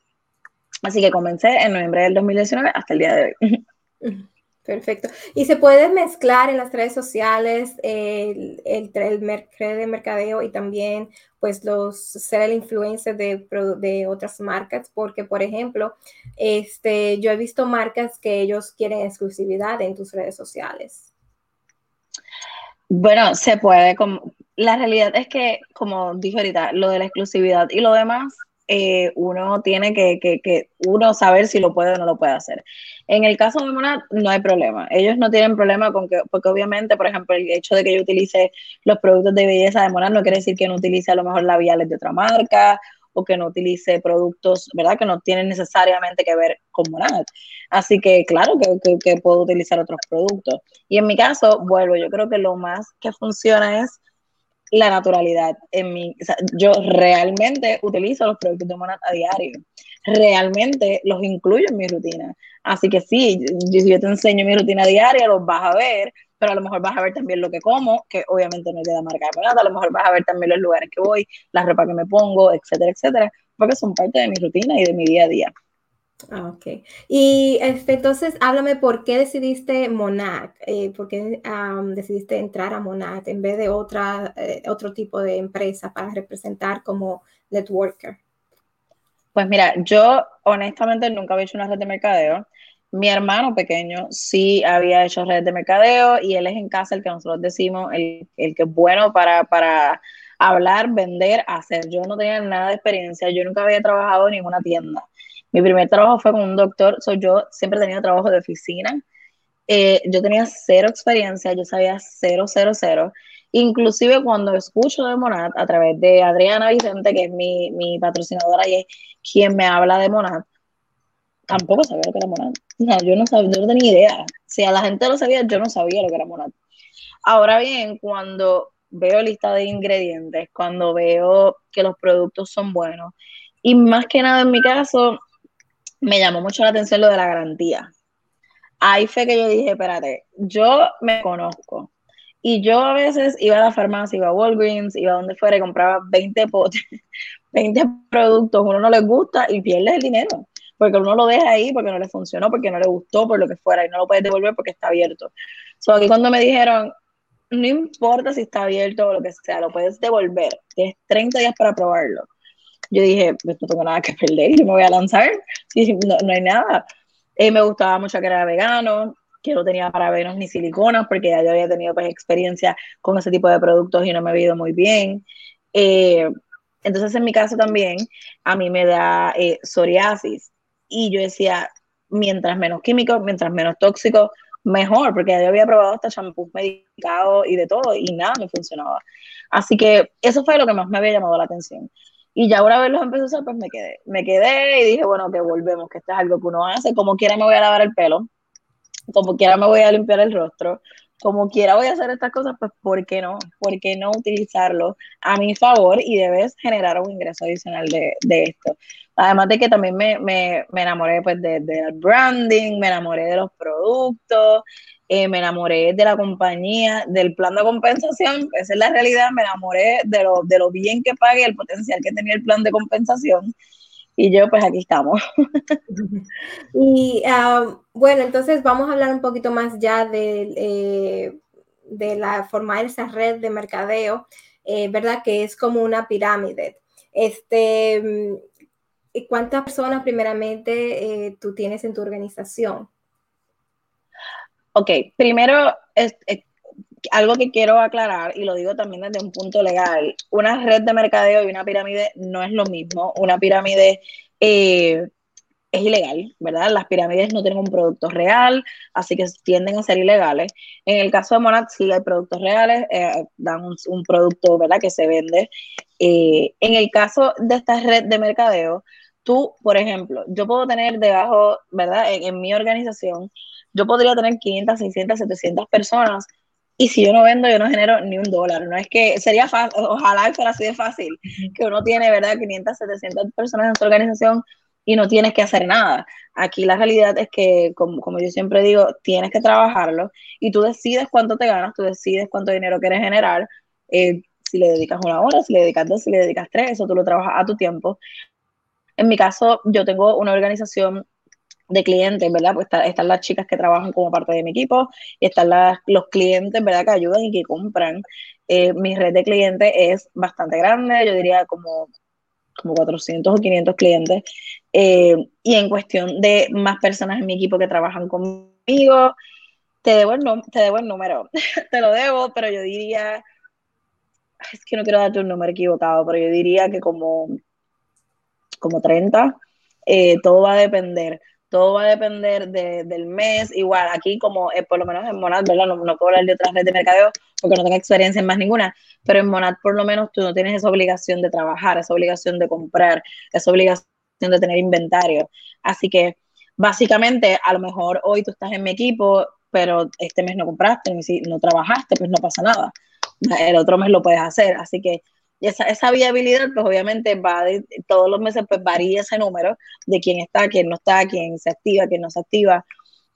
Así que comencé en noviembre del 2019 hasta el día de hoy. Perfecto. Y se puede mezclar en las redes sociales el, el, de mercadeo y también pues los ser el influencer de, de, otras marcas, porque por ejemplo, este, yo he visto marcas que ellos quieren exclusividad en tus redes sociales. Bueno, se puede. La realidad es que, como dije ahorita, lo de la exclusividad y lo demás eh, uno tiene que, que, uno saber si lo puede o no lo puede hacer. En el caso de Monad no hay problema. Ellos no tienen problema con que, porque obviamente, por ejemplo, el hecho de que yo utilice los productos de belleza de Monad no quiere decir que no utilice a lo mejor labiales de otra marca o que no utilice productos, ¿verdad? Que no tienen necesariamente que ver con Monad. Así que claro que, que puedo utilizar otros productos. Y en mi caso, vuelvo, yo creo que lo más que funciona es la naturalidad en mí. yo realmente utilizo los productos de Monat a diario. Realmente los incluyo en mi rutina. Así que sí, si yo te enseño mi rutina diaria, los vas a ver, pero a lo mejor vas a ver también lo que como, que obviamente no es de la marca de a lo mejor vas a ver también los lugares que voy, la ropa que me pongo, etcétera, etcétera, porque son parte de mi rutina y de mi día a día. Ah, ok. Y este, entonces, háblame por qué decidiste Monat, eh, por qué decidiste entrar a Monat en vez de otra, eh, otro tipo de empresa para representar como networker. Pues mira, yo honestamente nunca había hecho una red de mercadeo. Mi hermano pequeño sí había hecho red de mercadeo y él es en casa el que nosotros decimos, el, el que es bueno para, para hablar, vender, hacer. Yo no tenía nada de experiencia, yo nunca había trabajado en ninguna tienda. Mi primer trabajo fue con un doctor, soy yo siempre he tenido trabajo de oficina. Eh, yo tenía cero experiencia, yo sabía cero, cero, cero. Inclusive cuando escucho de Monat a través de Adriana Vicente, que es mi, mi patrocinadora y es quien me habla de Monat, tampoco sabía lo que era Monat. yo no sabía, yo no tenía idea. Si a la gente lo sabía, yo no sabía lo que era Monat. Ahora bien, cuando veo lista de ingredientes, cuando veo que los productos son buenos, y más que nada en mi caso, me llamó mucho la atención lo de la garantía. Ahí fue que yo dije, espérate, yo me conozco. Y yo a veces iba a la farmacia, iba a Walgreens, iba a donde fuera y compraba 20 potes, 20 productos, uno no les gusta y pierdes el dinero. Porque uno lo deja ahí porque no le funcionó, porque no le gustó, por lo que fuera, y no lo puedes devolver porque está abierto. So, aquí cuando me dijeron, no importa si está abierto o lo que sea, lo puedes devolver. Tienes 30 días para probarlo yo dije, pues no tengo nada que perder, yo me voy a lanzar, y no, no hay nada. Eh, me gustaba mucho que era vegano, que no tenía parabenos ni siliconas, porque ya yo había tenido pues experiencia con ese tipo de productos y no me había ido muy bien. Eh, entonces, en mi caso también, a mí me da eh, psoriasis. Y yo decía, mientras menos químicos, mientras menos tóxicos, mejor, porque yo había probado hasta champús medicados y de todo, y nada me funcionaba. Así que eso fue lo que más me había llamado la atención. Y ya una vez los empecé a usar, pues me quedé. Me quedé y dije, bueno, que volvemos, que esto es algo que uno hace. Como quiera me voy a lavar el pelo, como quiera me voy a limpiar el rostro, como quiera voy a hacer estas cosas, pues ¿por qué no? ¿Por qué no utilizarlo a mi favor y debes generar un ingreso adicional de, de esto? Además de que también me, me, me enamoré pues del branding, me enamoré de los productos, eh, me enamoré de la compañía, del plan de compensación, esa es la realidad, me enamoré de lo, de lo bien que pague, el potencial que tenía el plan de compensación. Y yo, pues aquí estamos. y ah, bueno, entonces vamos a hablar un poquito más ya de, eh, de la formar esa red de mercadeo, eh, ¿verdad? Que es como una pirámide. Este, ¿Cuántas personas primeramente tú tienes en tu organización? Ok, primero, es, algo que quiero aclarar, y lo digo también desde un punto legal, una red de mercadeo y una pirámide no es lo mismo. Una pirámide eh, es ilegal, ¿verdad? Las pirámides no tienen un producto real, así que tienden a ser ilegales. En el caso de Monat sí hay productos reales, eh, dan un, producto, ¿verdad? Que se vende. Eh, en el caso de esta red de mercadeo, tú, por ejemplo, yo puedo tener debajo, ¿verdad? en mi organización yo podría tener 500, 600, 700 personas y si yo no vendo, yo no genero ni un dólar. No es que sería fácil, ojalá fuera así de fácil, que uno tiene, ¿verdad?, 500, 700 personas en su organización y no tienes que hacer nada. Aquí la realidad es que, como, como, yo siempre digo, tienes que trabajarlo y tú decides cuánto te ganas, tú decides cuánto dinero quieres generar. Eh, si le dedicas una hora, si le dedicas dos, si le dedicas tres, eso tú lo trabajas a tu tiempo. En mi caso, yo tengo una organización de clientes, ¿verdad? Pues están las chicas que trabajan como parte de mi equipo y están los clientes, ¿verdad? Que ayudan y que compran. Eh, mi red de clientes es bastante grande, yo diría como, como 400 o 500 clientes. Eh, y en cuestión de más personas en mi equipo que trabajan conmigo, te debo el, te debo el número, te lo debo, pero yo diría, es que no quiero darte un número equivocado, pero yo diría que como, como 30. Eh, todo va a depender todo va a depender del mes. Igual, aquí como eh, por lo menos en Monad, ¿verdad? No, no puedo hablar de otras redes de mercadeo porque no tengo experiencia en más ninguna, pero en Monad por lo menos tú no tienes esa obligación de trabajar, esa obligación de comprar, esa obligación de tener inventario. Así que básicamente a lo mejor hoy tú estás en mi equipo, pero este mes no compraste, no trabajaste, pues no pasa nada. el otro mes lo puedes hacer. Así que esa, esa viabilidad, pues obviamente va de, todos los meses, pues varía ese número de quién está, quién no está, quién se activa, quién no se activa,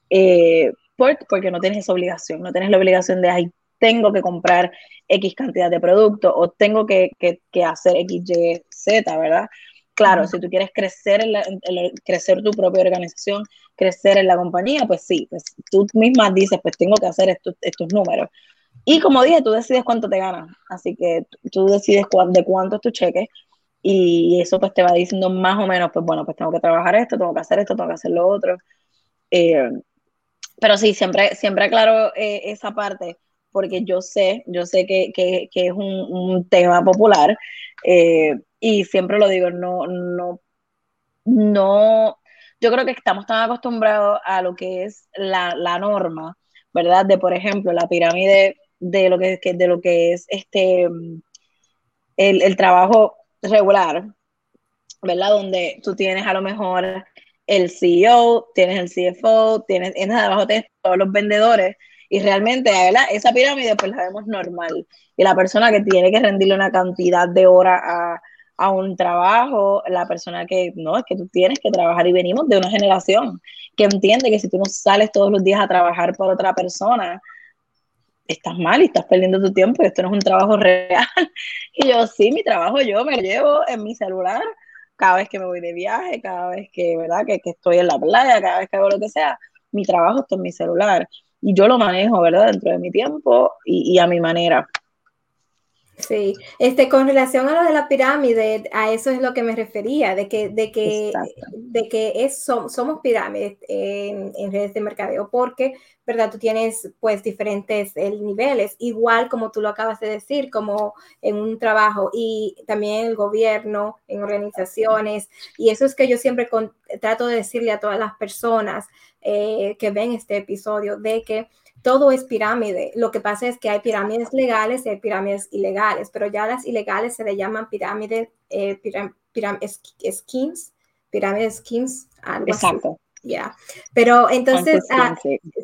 eh, porque no tienes esa obligación, no tienes la obligación de, ay, tengo que comprar X cantidad de productos o tengo que, que, que hacer X, Y, Z, ¿verdad? Claro, si tú quieres crecer, en, crecer tu propia organización, crecer en la compañía, pues sí, pues tú misma dices, pues tengo que hacer estos, estos números. Y como dije, tú decides cuánto te ganas, así que tú decides de cuánto es tu cheque y eso pues te va diciendo más o menos, pues bueno, pues tengo que trabajar esto, tengo que hacer esto, tengo que hacer lo otro. Eh, pero sí, siempre, siempre aclaro eh, esa parte porque yo sé, yo sé que, que, es un, un, tema popular eh, y siempre lo digo, no, no, no, yo creo que estamos tan acostumbrados a lo que es la, la norma, ¿verdad? De, por ejemplo, la pirámide de lo que, de lo que es este el, el trabajo regular, ¿verdad? Donde tú tienes a lo mejor el CEO, tienes el CFO, tienes, tienes abajo tienes todos los vendedores y realmente, ¿verdad? Esa pirámide pues la vemos normal. Y la persona que tiene que rendirle una cantidad de horas a, a un trabajo, la persona que no, es que tú tienes que trabajar y venimos de una generación que entiende que si tú no sales todos los días a trabajar por otra persona, estás mal y estás perdiendo tu tiempo y esto no es un trabajo real. Y yo, sí, mi trabajo yo me lo llevo en mi celular cada vez que me voy de viaje, cada vez que, ¿verdad? Que, que estoy en la playa, cada vez que hago lo que sea, mi trabajo está en mi celular y yo lo manejo, ¿verdad? Dentro de mi tiempo y, y a mi manera. Sí, este, con relación a lo de la pirámide, a eso es lo que me refería, de que, de que, de que es, somos pirámides en, en, redes de mercadeo, porque, ¿verdad? Tú tienes pues diferentes eh, niveles, igual como tú lo acabas de decir, como en un trabajo y también el gobierno, en organizaciones, y eso es que yo siempre con, trato de decirle a todas las personas eh, que ven este episodio, de que todo es pirámide. Lo que pasa es que hay pirámides legales y hay pirámides ilegales, pero ya las ilegales se le llaman pirámides, eh, schemes, pirámides schemes, algo Exacto. Ya, pero entonces, ah,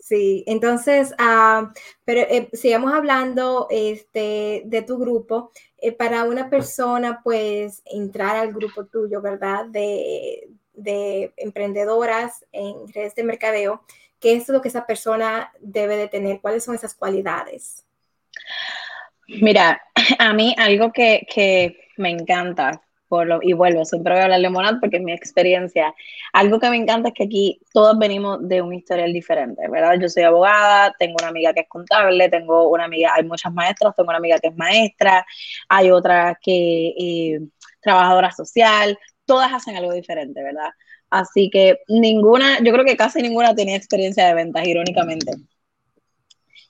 sí. entonces, ah, pero eh, sigamos hablando este, de tu grupo. Eh, para una persona, pues, entrar al grupo tuyo, ¿verdad? De, de emprendedoras en redes de mercadeo, ¿Qué es lo que esa persona debe de tener? ¿Cuáles son esas cualidades? Mira, a mí algo que, que me encanta, por lo, y vuelvo, siempre voy a hablar de Monad porque es mi experiencia. Algo que me encanta es que aquí todos venimos de un historial diferente, ¿verdad? Yo soy abogada, tengo una amiga que es contable, tengo una amiga, hay muchas maestras, tengo una amiga que es maestra, hay otra que eh, trabajadora social, todas hacen algo diferente, ¿verdad? Así que ninguna, yo creo que casi ninguna tenía experiencia de ventas, irónicamente.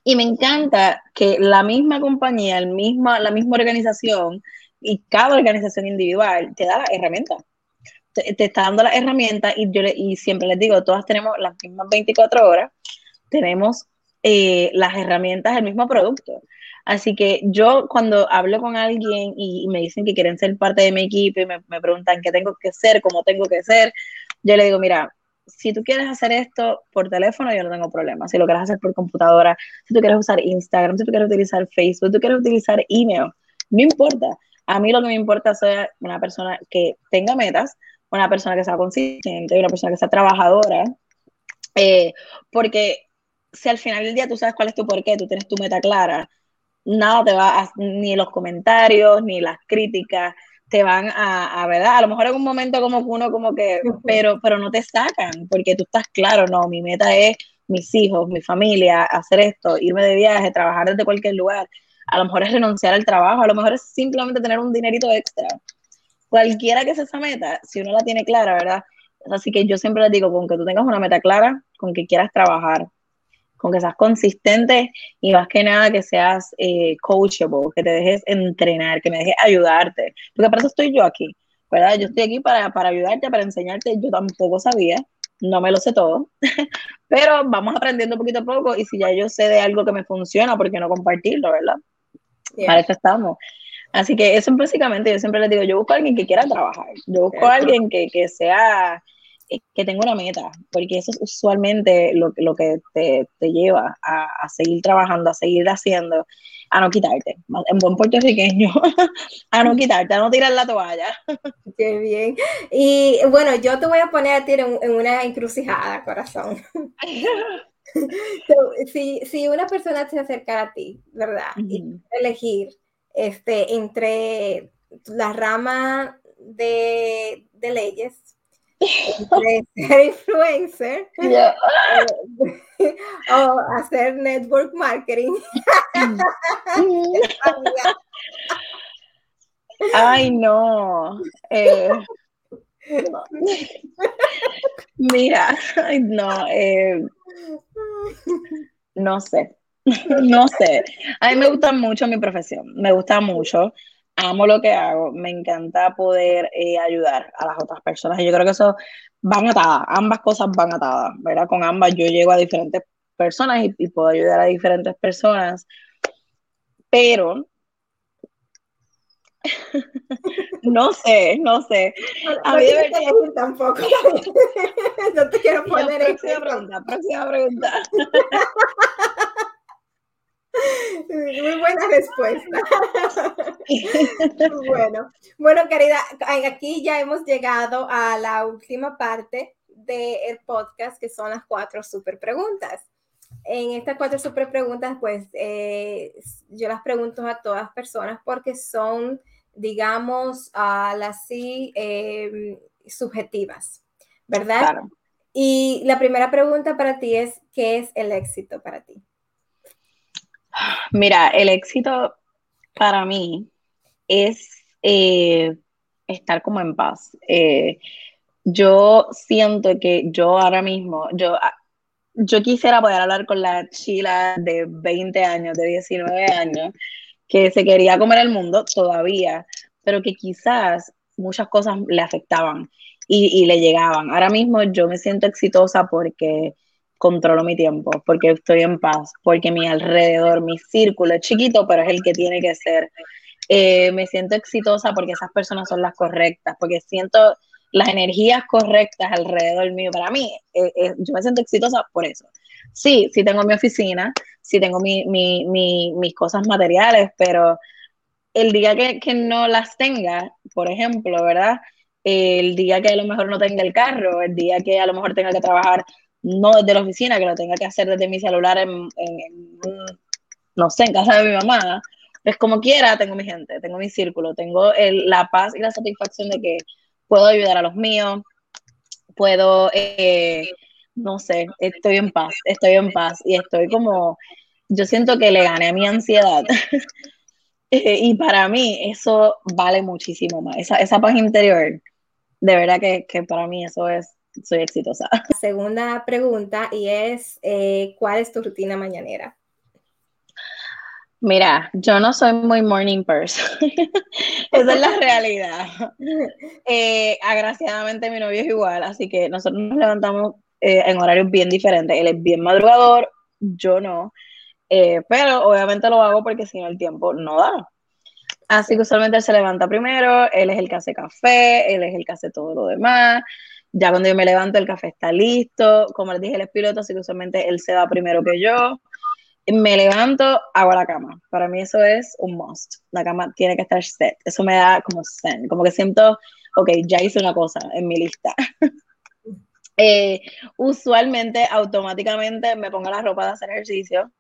Y me encanta que la misma compañía, el misma, la misma organización y cada organización individual te da la herramienta. Te, está dando la herramienta y yo y siempre les digo, todas tenemos las mismas 24 horas, tenemos eh, las herramientas del mismo producto. Así que yo cuando hablo con alguien y, me dicen que quieren ser parte de mi equipo y me, me, preguntan qué tengo que ser, cómo tengo que ser, yo le digo, mira, si tú quieres hacer esto por teléfono, yo no tengo problema. Si lo quieres hacer por computadora, si tú quieres usar Instagram, si tú quieres utilizar Facebook, si tú quieres utilizar email, no importa. A mí lo que me importa es ser una persona que tenga metas, una persona que sea consistente, una persona que sea trabajadora, eh, porque si al final del día tú sabes cuál es tu porqué, tú tienes tu meta clara, nada te va a, ni los comentarios, ni las críticas, te van a, a, ¿verdad? A lo mejor en un momento como uno como que, pero, pero no te sacan, porque tú estás claro, no, mi meta es mis hijos, mi familia, hacer esto, irme de viaje, trabajar desde cualquier lugar. A lo mejor es renunciar al trabajo, a lo mejor es simplemente tener un dinerito extra. Cualquiera que sea esa meta, si uno la tiene clara, ¿verdad? Así que yo siempre les digo, con que tú tengas una meta clara, con que quieras trabajar, con que seas consistente y más que nada que seas eh, coachable, que te dejes entrenar, que me dejes ayudarte, porque para eso estoy yo aquí, ¿verdad? Yo estoy aquí para, para ayudarte, para enseñarte, yo tampoco sabía, no me lo sé todo, pero vamos aprendiendo poquito a poco y si ya yo sé de algo que me funciona, ¿por qué no compartirlo, verdad? Yeah. Para eso estamos. Así que eso básicamente, yo siempre les digo, yo busco a alguien que quiera trabajar, yo busco a alguien que, que sea que tengo una meta, porque eso es usualmente lo, lo que te, te lleva a, a, seguir trabajando, a seguir haciendo. a no quitarte, en buen puertorriqueño, a no quitarte, a no tirar la toalla. Qué bien. Y bueno, yo te voy a poner a ti en, una encrucijada, corazón. si, si, una persona se acercara a ti, ¿verdad? Y elegir este, entre la rama de, de leyes entre ser influencer o hacer network marketing. Ay, no. Eh, mira, no, eh, no sé, no sé. A mí me gusta mucho mi profesión, me gusta mucho amo lo que hago, me encanta poder eh, ayudar a las otras personas. Y yo creo que eso van atadas, ambas cosas van atadas, ¿verdad? Con ambas yo llego a diferentes personas y, puedo ayudar a diferentes personas, pero no sé, no sé. A mí no tampoco. no te quiero poner. Próxima pregunta, próxima pregunta. Muy buena respuesta. bueno, bueno, querida, aquí ya hemos llegado a la última parte del podcast, que son las cuatro super preguntas. En estas cuatro super preguntas, pues eh, yo las pregunto a todas personas porque son, digamos, a las sí em, subjetivas, ¿verdad? Y la primera pregunta para ti es, ¿qué es el éxito para ti? Mira, el éxito para mí es eh, estar como en paz. Eh, yo siento que yo ahora mismo, yo, ah, yo quisiera poder hablar con la chila de 20 años, de 19 años, que se quería comer el mundo todavía, pero que quizás muchas cosas le afectaban y, y le llegaban. Ahora mismo yo me siento exitosa porque controlo mi tiempo, porque estoy en paz, porque mi alrededor, mi círculo es chiquito, pero es el que tiene que ser. Eh, me siento exitosa porque esas personas son las correctas, porque siento las energías correctas alrededor mío. Para mí, eh, eh, yo me siento exitosa por eso. Sí, sí tengo mi oficina, sí tengo mi, mi, mis cosas materiales, pero el día que, que, no las tenga, por ejemplo, ¿verdad? El día que a lo mejor no tenga el carro, el día que a lo mejor tenga que trabajar no desde la oficina, que lo tenga que hacer desde mi celular en, no sé, en casa de mi mamá, es como quiera, tengo mi gente, tengo mi círculo, tengo la paz y la satisfacción de que puedo ayudar a los míos, puedo, eh, no sé, estoy en paz, estoy en paz y estoy como, yo siento que le gané a mi ansiedad. Eh, y para mí eso vale muchísimo más, esa, esa paz interior, de verdad que, que para mí eso es soy exitosa. Segunda pregunta y es, eh, ¿cuál es tu rutina mañanera? Mira, yo no soy muy morning person. Esa es la realidad. Eh, agraciadamente mi novio es igual, así que nosotros nos levantamos eh, en horarios bien diferentes. Él es bien madrugador, yo no. pero obviamente lo hago porque si no el tiempo no da. Así que usualmente él se levanta primero, él es el que hace café, él es el que hace todo lo demás. Ya cuando yo me levanto, el café está listo. Como les dije, él es piloto, así que usualmente él se va primero que yo. Me levanto, hago la cama. Para mí eso es un must. La cama tiene que estar set. Eso me da como zen. Como que siento, ok, ya hice una cosa en mi lista. Eh, usualmente, automáticamente me pongo la ropa de hacer ejercicio.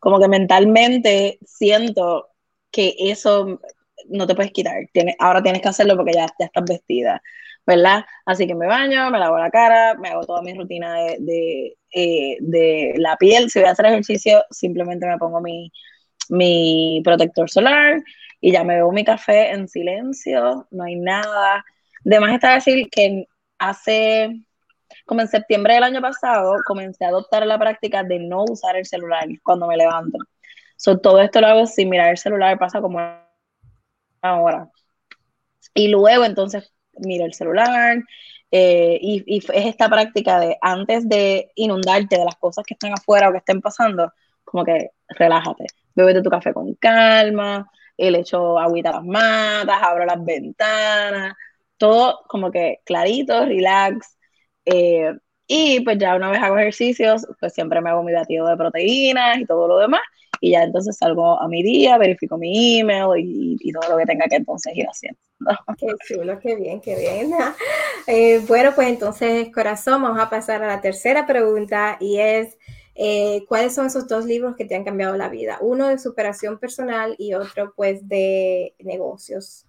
Como que mentalmente siento que eso no te puedes quitar. ahora tienes que hacerlo porque ya, ya estás vestida. ¿Verdad? Así que me baño, me lavo la cara, me hago toda mi rutina de, eh, de, la piel. Si voy a hacer ejercicio, simplemente me pongo mi, mi protector solar y ya me bebo mi café en silencio, no hay nada. Además está decir que hace, como en septiembre del año pasado, comencé a adoptar la práctica de no usar el celular cuando me levanto. So, todo esto lo hago sin mirar el celular, pasa como una hora. Y luego entonces miro el celular, eh, y, es esta práctica de antes de inundarte de las cosas que están afuera o que estén pasando, como que relájate, bebete tu café con calma, le echo agüita a las matas, abro las ventanas, todo como que clarito, relax. Eh, y pues ya una vez hago ejercicios, pues siempre me hago mi batido de proteínas y todo lo demás. Y ya entonces salgo a mi día, verifico mi email y, todo lo que tenga que entonces ir haciendo. Qué chulo, qué bien, qué bien. Eh, bueno, pues entonces, corazón, vamos a pasar a la tercera pregunta y es, eh, ¿cuáles son esos dos libros que te han cambiado la vida? Uno de superación personal y otro pues de negocios,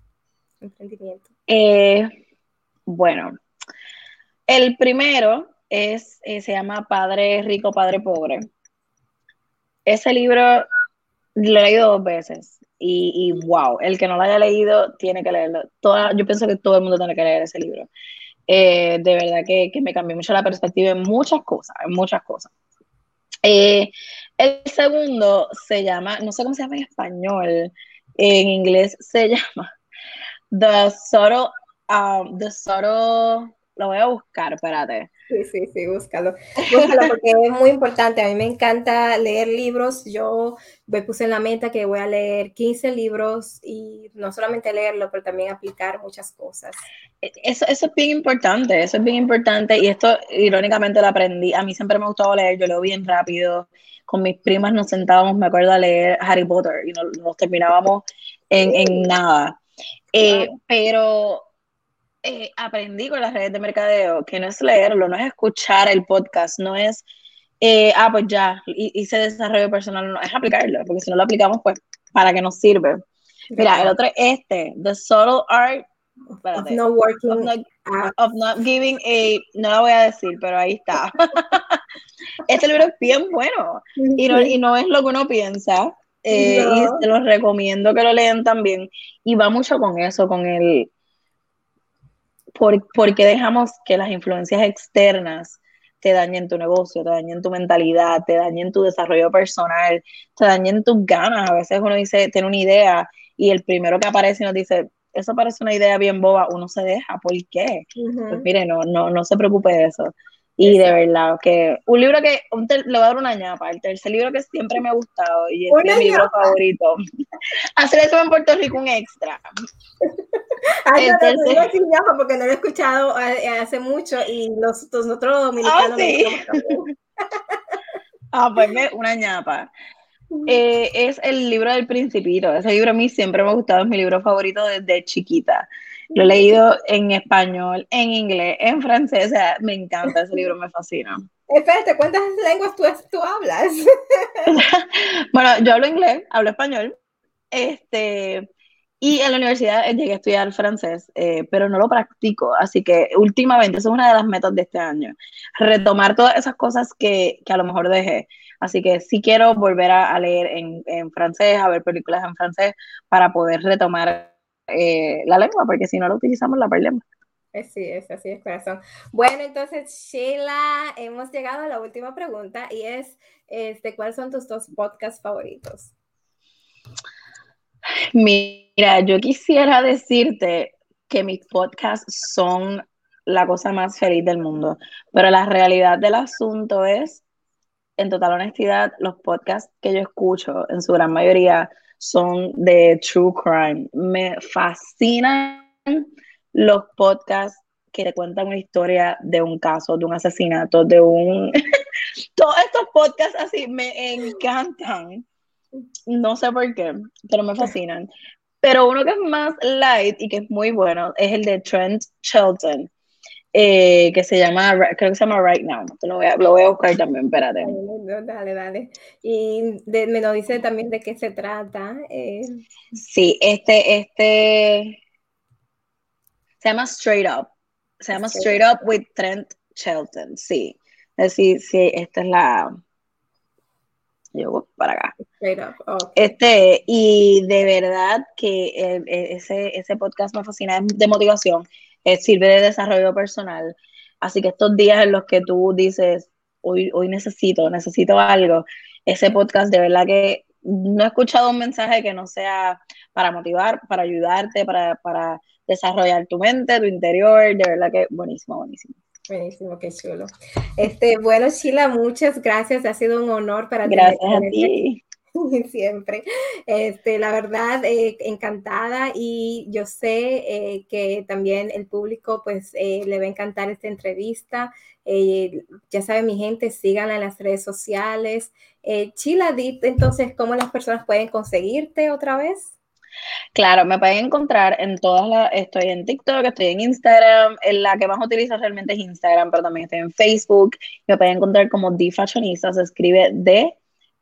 emprendimiento. Eh, bueno, el primero es, se llama Padre Rico, Padre Pobre ese libro lo he leído dos veces y, wow, el que no lo haya leído tiene que leerlo. Toda, yo pienso que todo el mundo tiene que leer ese libro. Eh, de verdad que, me cambió mucho la perspectiva en muchas cosas, en muchas cosas. Eh, el segundo se llama, no sé cómo se llama en español, en inglés se llama The Subtle, um, The Subtle, lo voy a buscar, espérate. Sí, sí, sí, búscalo. Búscalo porque es muy importante. A mí me encanta leer libros. Yo me puse en la meta que voy a leer 15 libros y no solamente leerlo, pero también aplicar muchas cosas. E, eso, eso es bien importante, eso es bien importante y esto irónicamente lo aprendí. A mí siempre me ha gustado leer, yo leo bien rápido. Con mis primas nos sentábamos, me acuerdo, a leer Harry Potter y nos, terminábamos en, en nada. Eh, pero eh, aprendí con las redes de mercadeo que no es leerlo, no es escuchar el podcast, no es, eh, ah, pues ya, hice desarrollo personal, no, es aplicarlo, porque si no lo aplicamos, pues, ¿para qué nos sirve? Mira, el otro es este, The Subtle Art of not working, of not, giving a, no lo voy a decir, pero ahí está. este libro es bien bueno y no, y no es lo que uno piensa. Eh, y te los recomiendo que lo lean también. Y va mucho con eso, con el, por, qué dejamos que las influencias externas te dañen tu negocio, te dañen tu mentalidad, te dañen tu desarrollo personal, te dañen tus ganas. A veces uno dice, tiene una idea y el primero que aparece nos dice, eso parece una idea bien boba, uno se deja, ¿por qué? Pues mire, no, no, no se preocupe de eso. Y de verdad, que un libro que, le voy a dar una ñapa, el tercer libro que siempre me ha gustado y es mi libro favorito. Hacer eso en Puerto Rico un extra. Ay, no, tercer... sin ñapa porque no lo he escuchado hace mucho y los, nosotros dominicanos. Ah, sí. ah, pues una ñapa. Eh, es el libro del Principito. Ese libro a mí siempre me ha gustado, es mi libro favorito desde chiquita. Lo he leído en español, en inglés, en francés, o sea, me encanta ese libro, me fascina. Espérate, ¿cuántas lenguas tú, tú hablas? bueno, yo hablo inglés, hablo español, este, y en la universidad llegué a estudiar francés, eh, pero no lo practico, así que últimamente, eso es una de las metas de este año, retomar todas esas cosas que, que a lo mejor dejé. Así que sí quiero volver a, a leer en, en francés, a ver películas en francés, para poder retomar eh, la lengua, porque si no la utilizamos la perdemos. Sí, es así es corazón. Bueno, entonces, Sheila, hemos llegado a la última pregunta y es, este, ¿cuáles son tus dos podcasts favoritos? Mira, yo quisiera decirte que mis podcasts son la cosa más feliz del mundo, pero la realidad del asunto es, en total honestidad, los podcasts que yo escucho, en su gran mayoría, son de true crime. Me fascinan los podcasts que te cuentan una historia de un caso, de un asesinato, de un... Todos estos podcasts así me encantan. No sé por qué, pero me fascinan. Pero uno que es más light y que es muy bueno es el de Trent Shelton. Eh, que se llama, creo que se llama Right Now. lo, voy a, lo voy a buscar también, espérate. Dale, dale. Y me lo dice también de qué se trata. Eh. Sí, este, este se llama Straight Up. Se llama Straight Up with Trent Shelton, sí. Es decir, sí, esta es la. Yo para acá. Up. Este, y de verdad que eh, ese, ese podcast me fascina, es de motivación eh, sirve de desarrollo personal. Así que estos días en los que tú dices, hoy, hoy necesito, necesito algo, ese podcast de verdad que no he escuchado un mensaje que no sea para motivar, para ayudarte, para, para desarrollar tu mente, tu interior, de verdad que buenísimo, buenísimo. Buenísimo, qué chulo. Este, bueno, Sheila, muchas gracias. Ha sido un honor para ti. Gracias a ti. Siempre. Este, la verdad, eh, encantada y yo sé eh, que también el público pues eh, le va a encantar esta entrevista. ya saben, mi gente, síganla en las redes sociales. Chila, entonces, ¿cómo las personas pueden conseguirte otra vez? Claro, me pueden encontrar en todas las, estoy en TikTok, estoy en Instagram, en la que más utilizo realmente es Instagram, pero también estoy en Facebook, me pueden encontrar como The Fashionista, se escribe D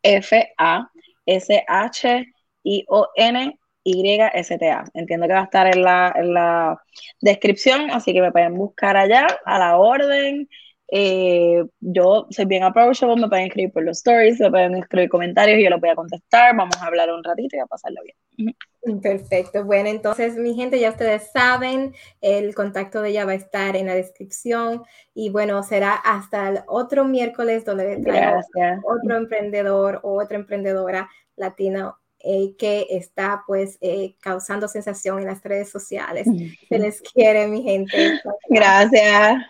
F A S H I O N Y S T A. Entiendo que va a estar en la, en la descripción, así que me pueden buscar allá a la orden. Eh, yo soy bien approachable, me pueden escribir por los stories, me pueden escribir comentarios y yo los voy a contestar. Vamos a hablar un ratito y a pasarlo bien. Perfecto. Bueno, entonces, mi gente, ya ustedes saben, el contacto de ella va a estar en la descripción y bueno, será hasta el otro miércoles donde traigo otro emprendedor o otra emprendedora latina eh, que está pues eh, causando sensación en las redes sociales. Se les quiere, mi gente. Gracias.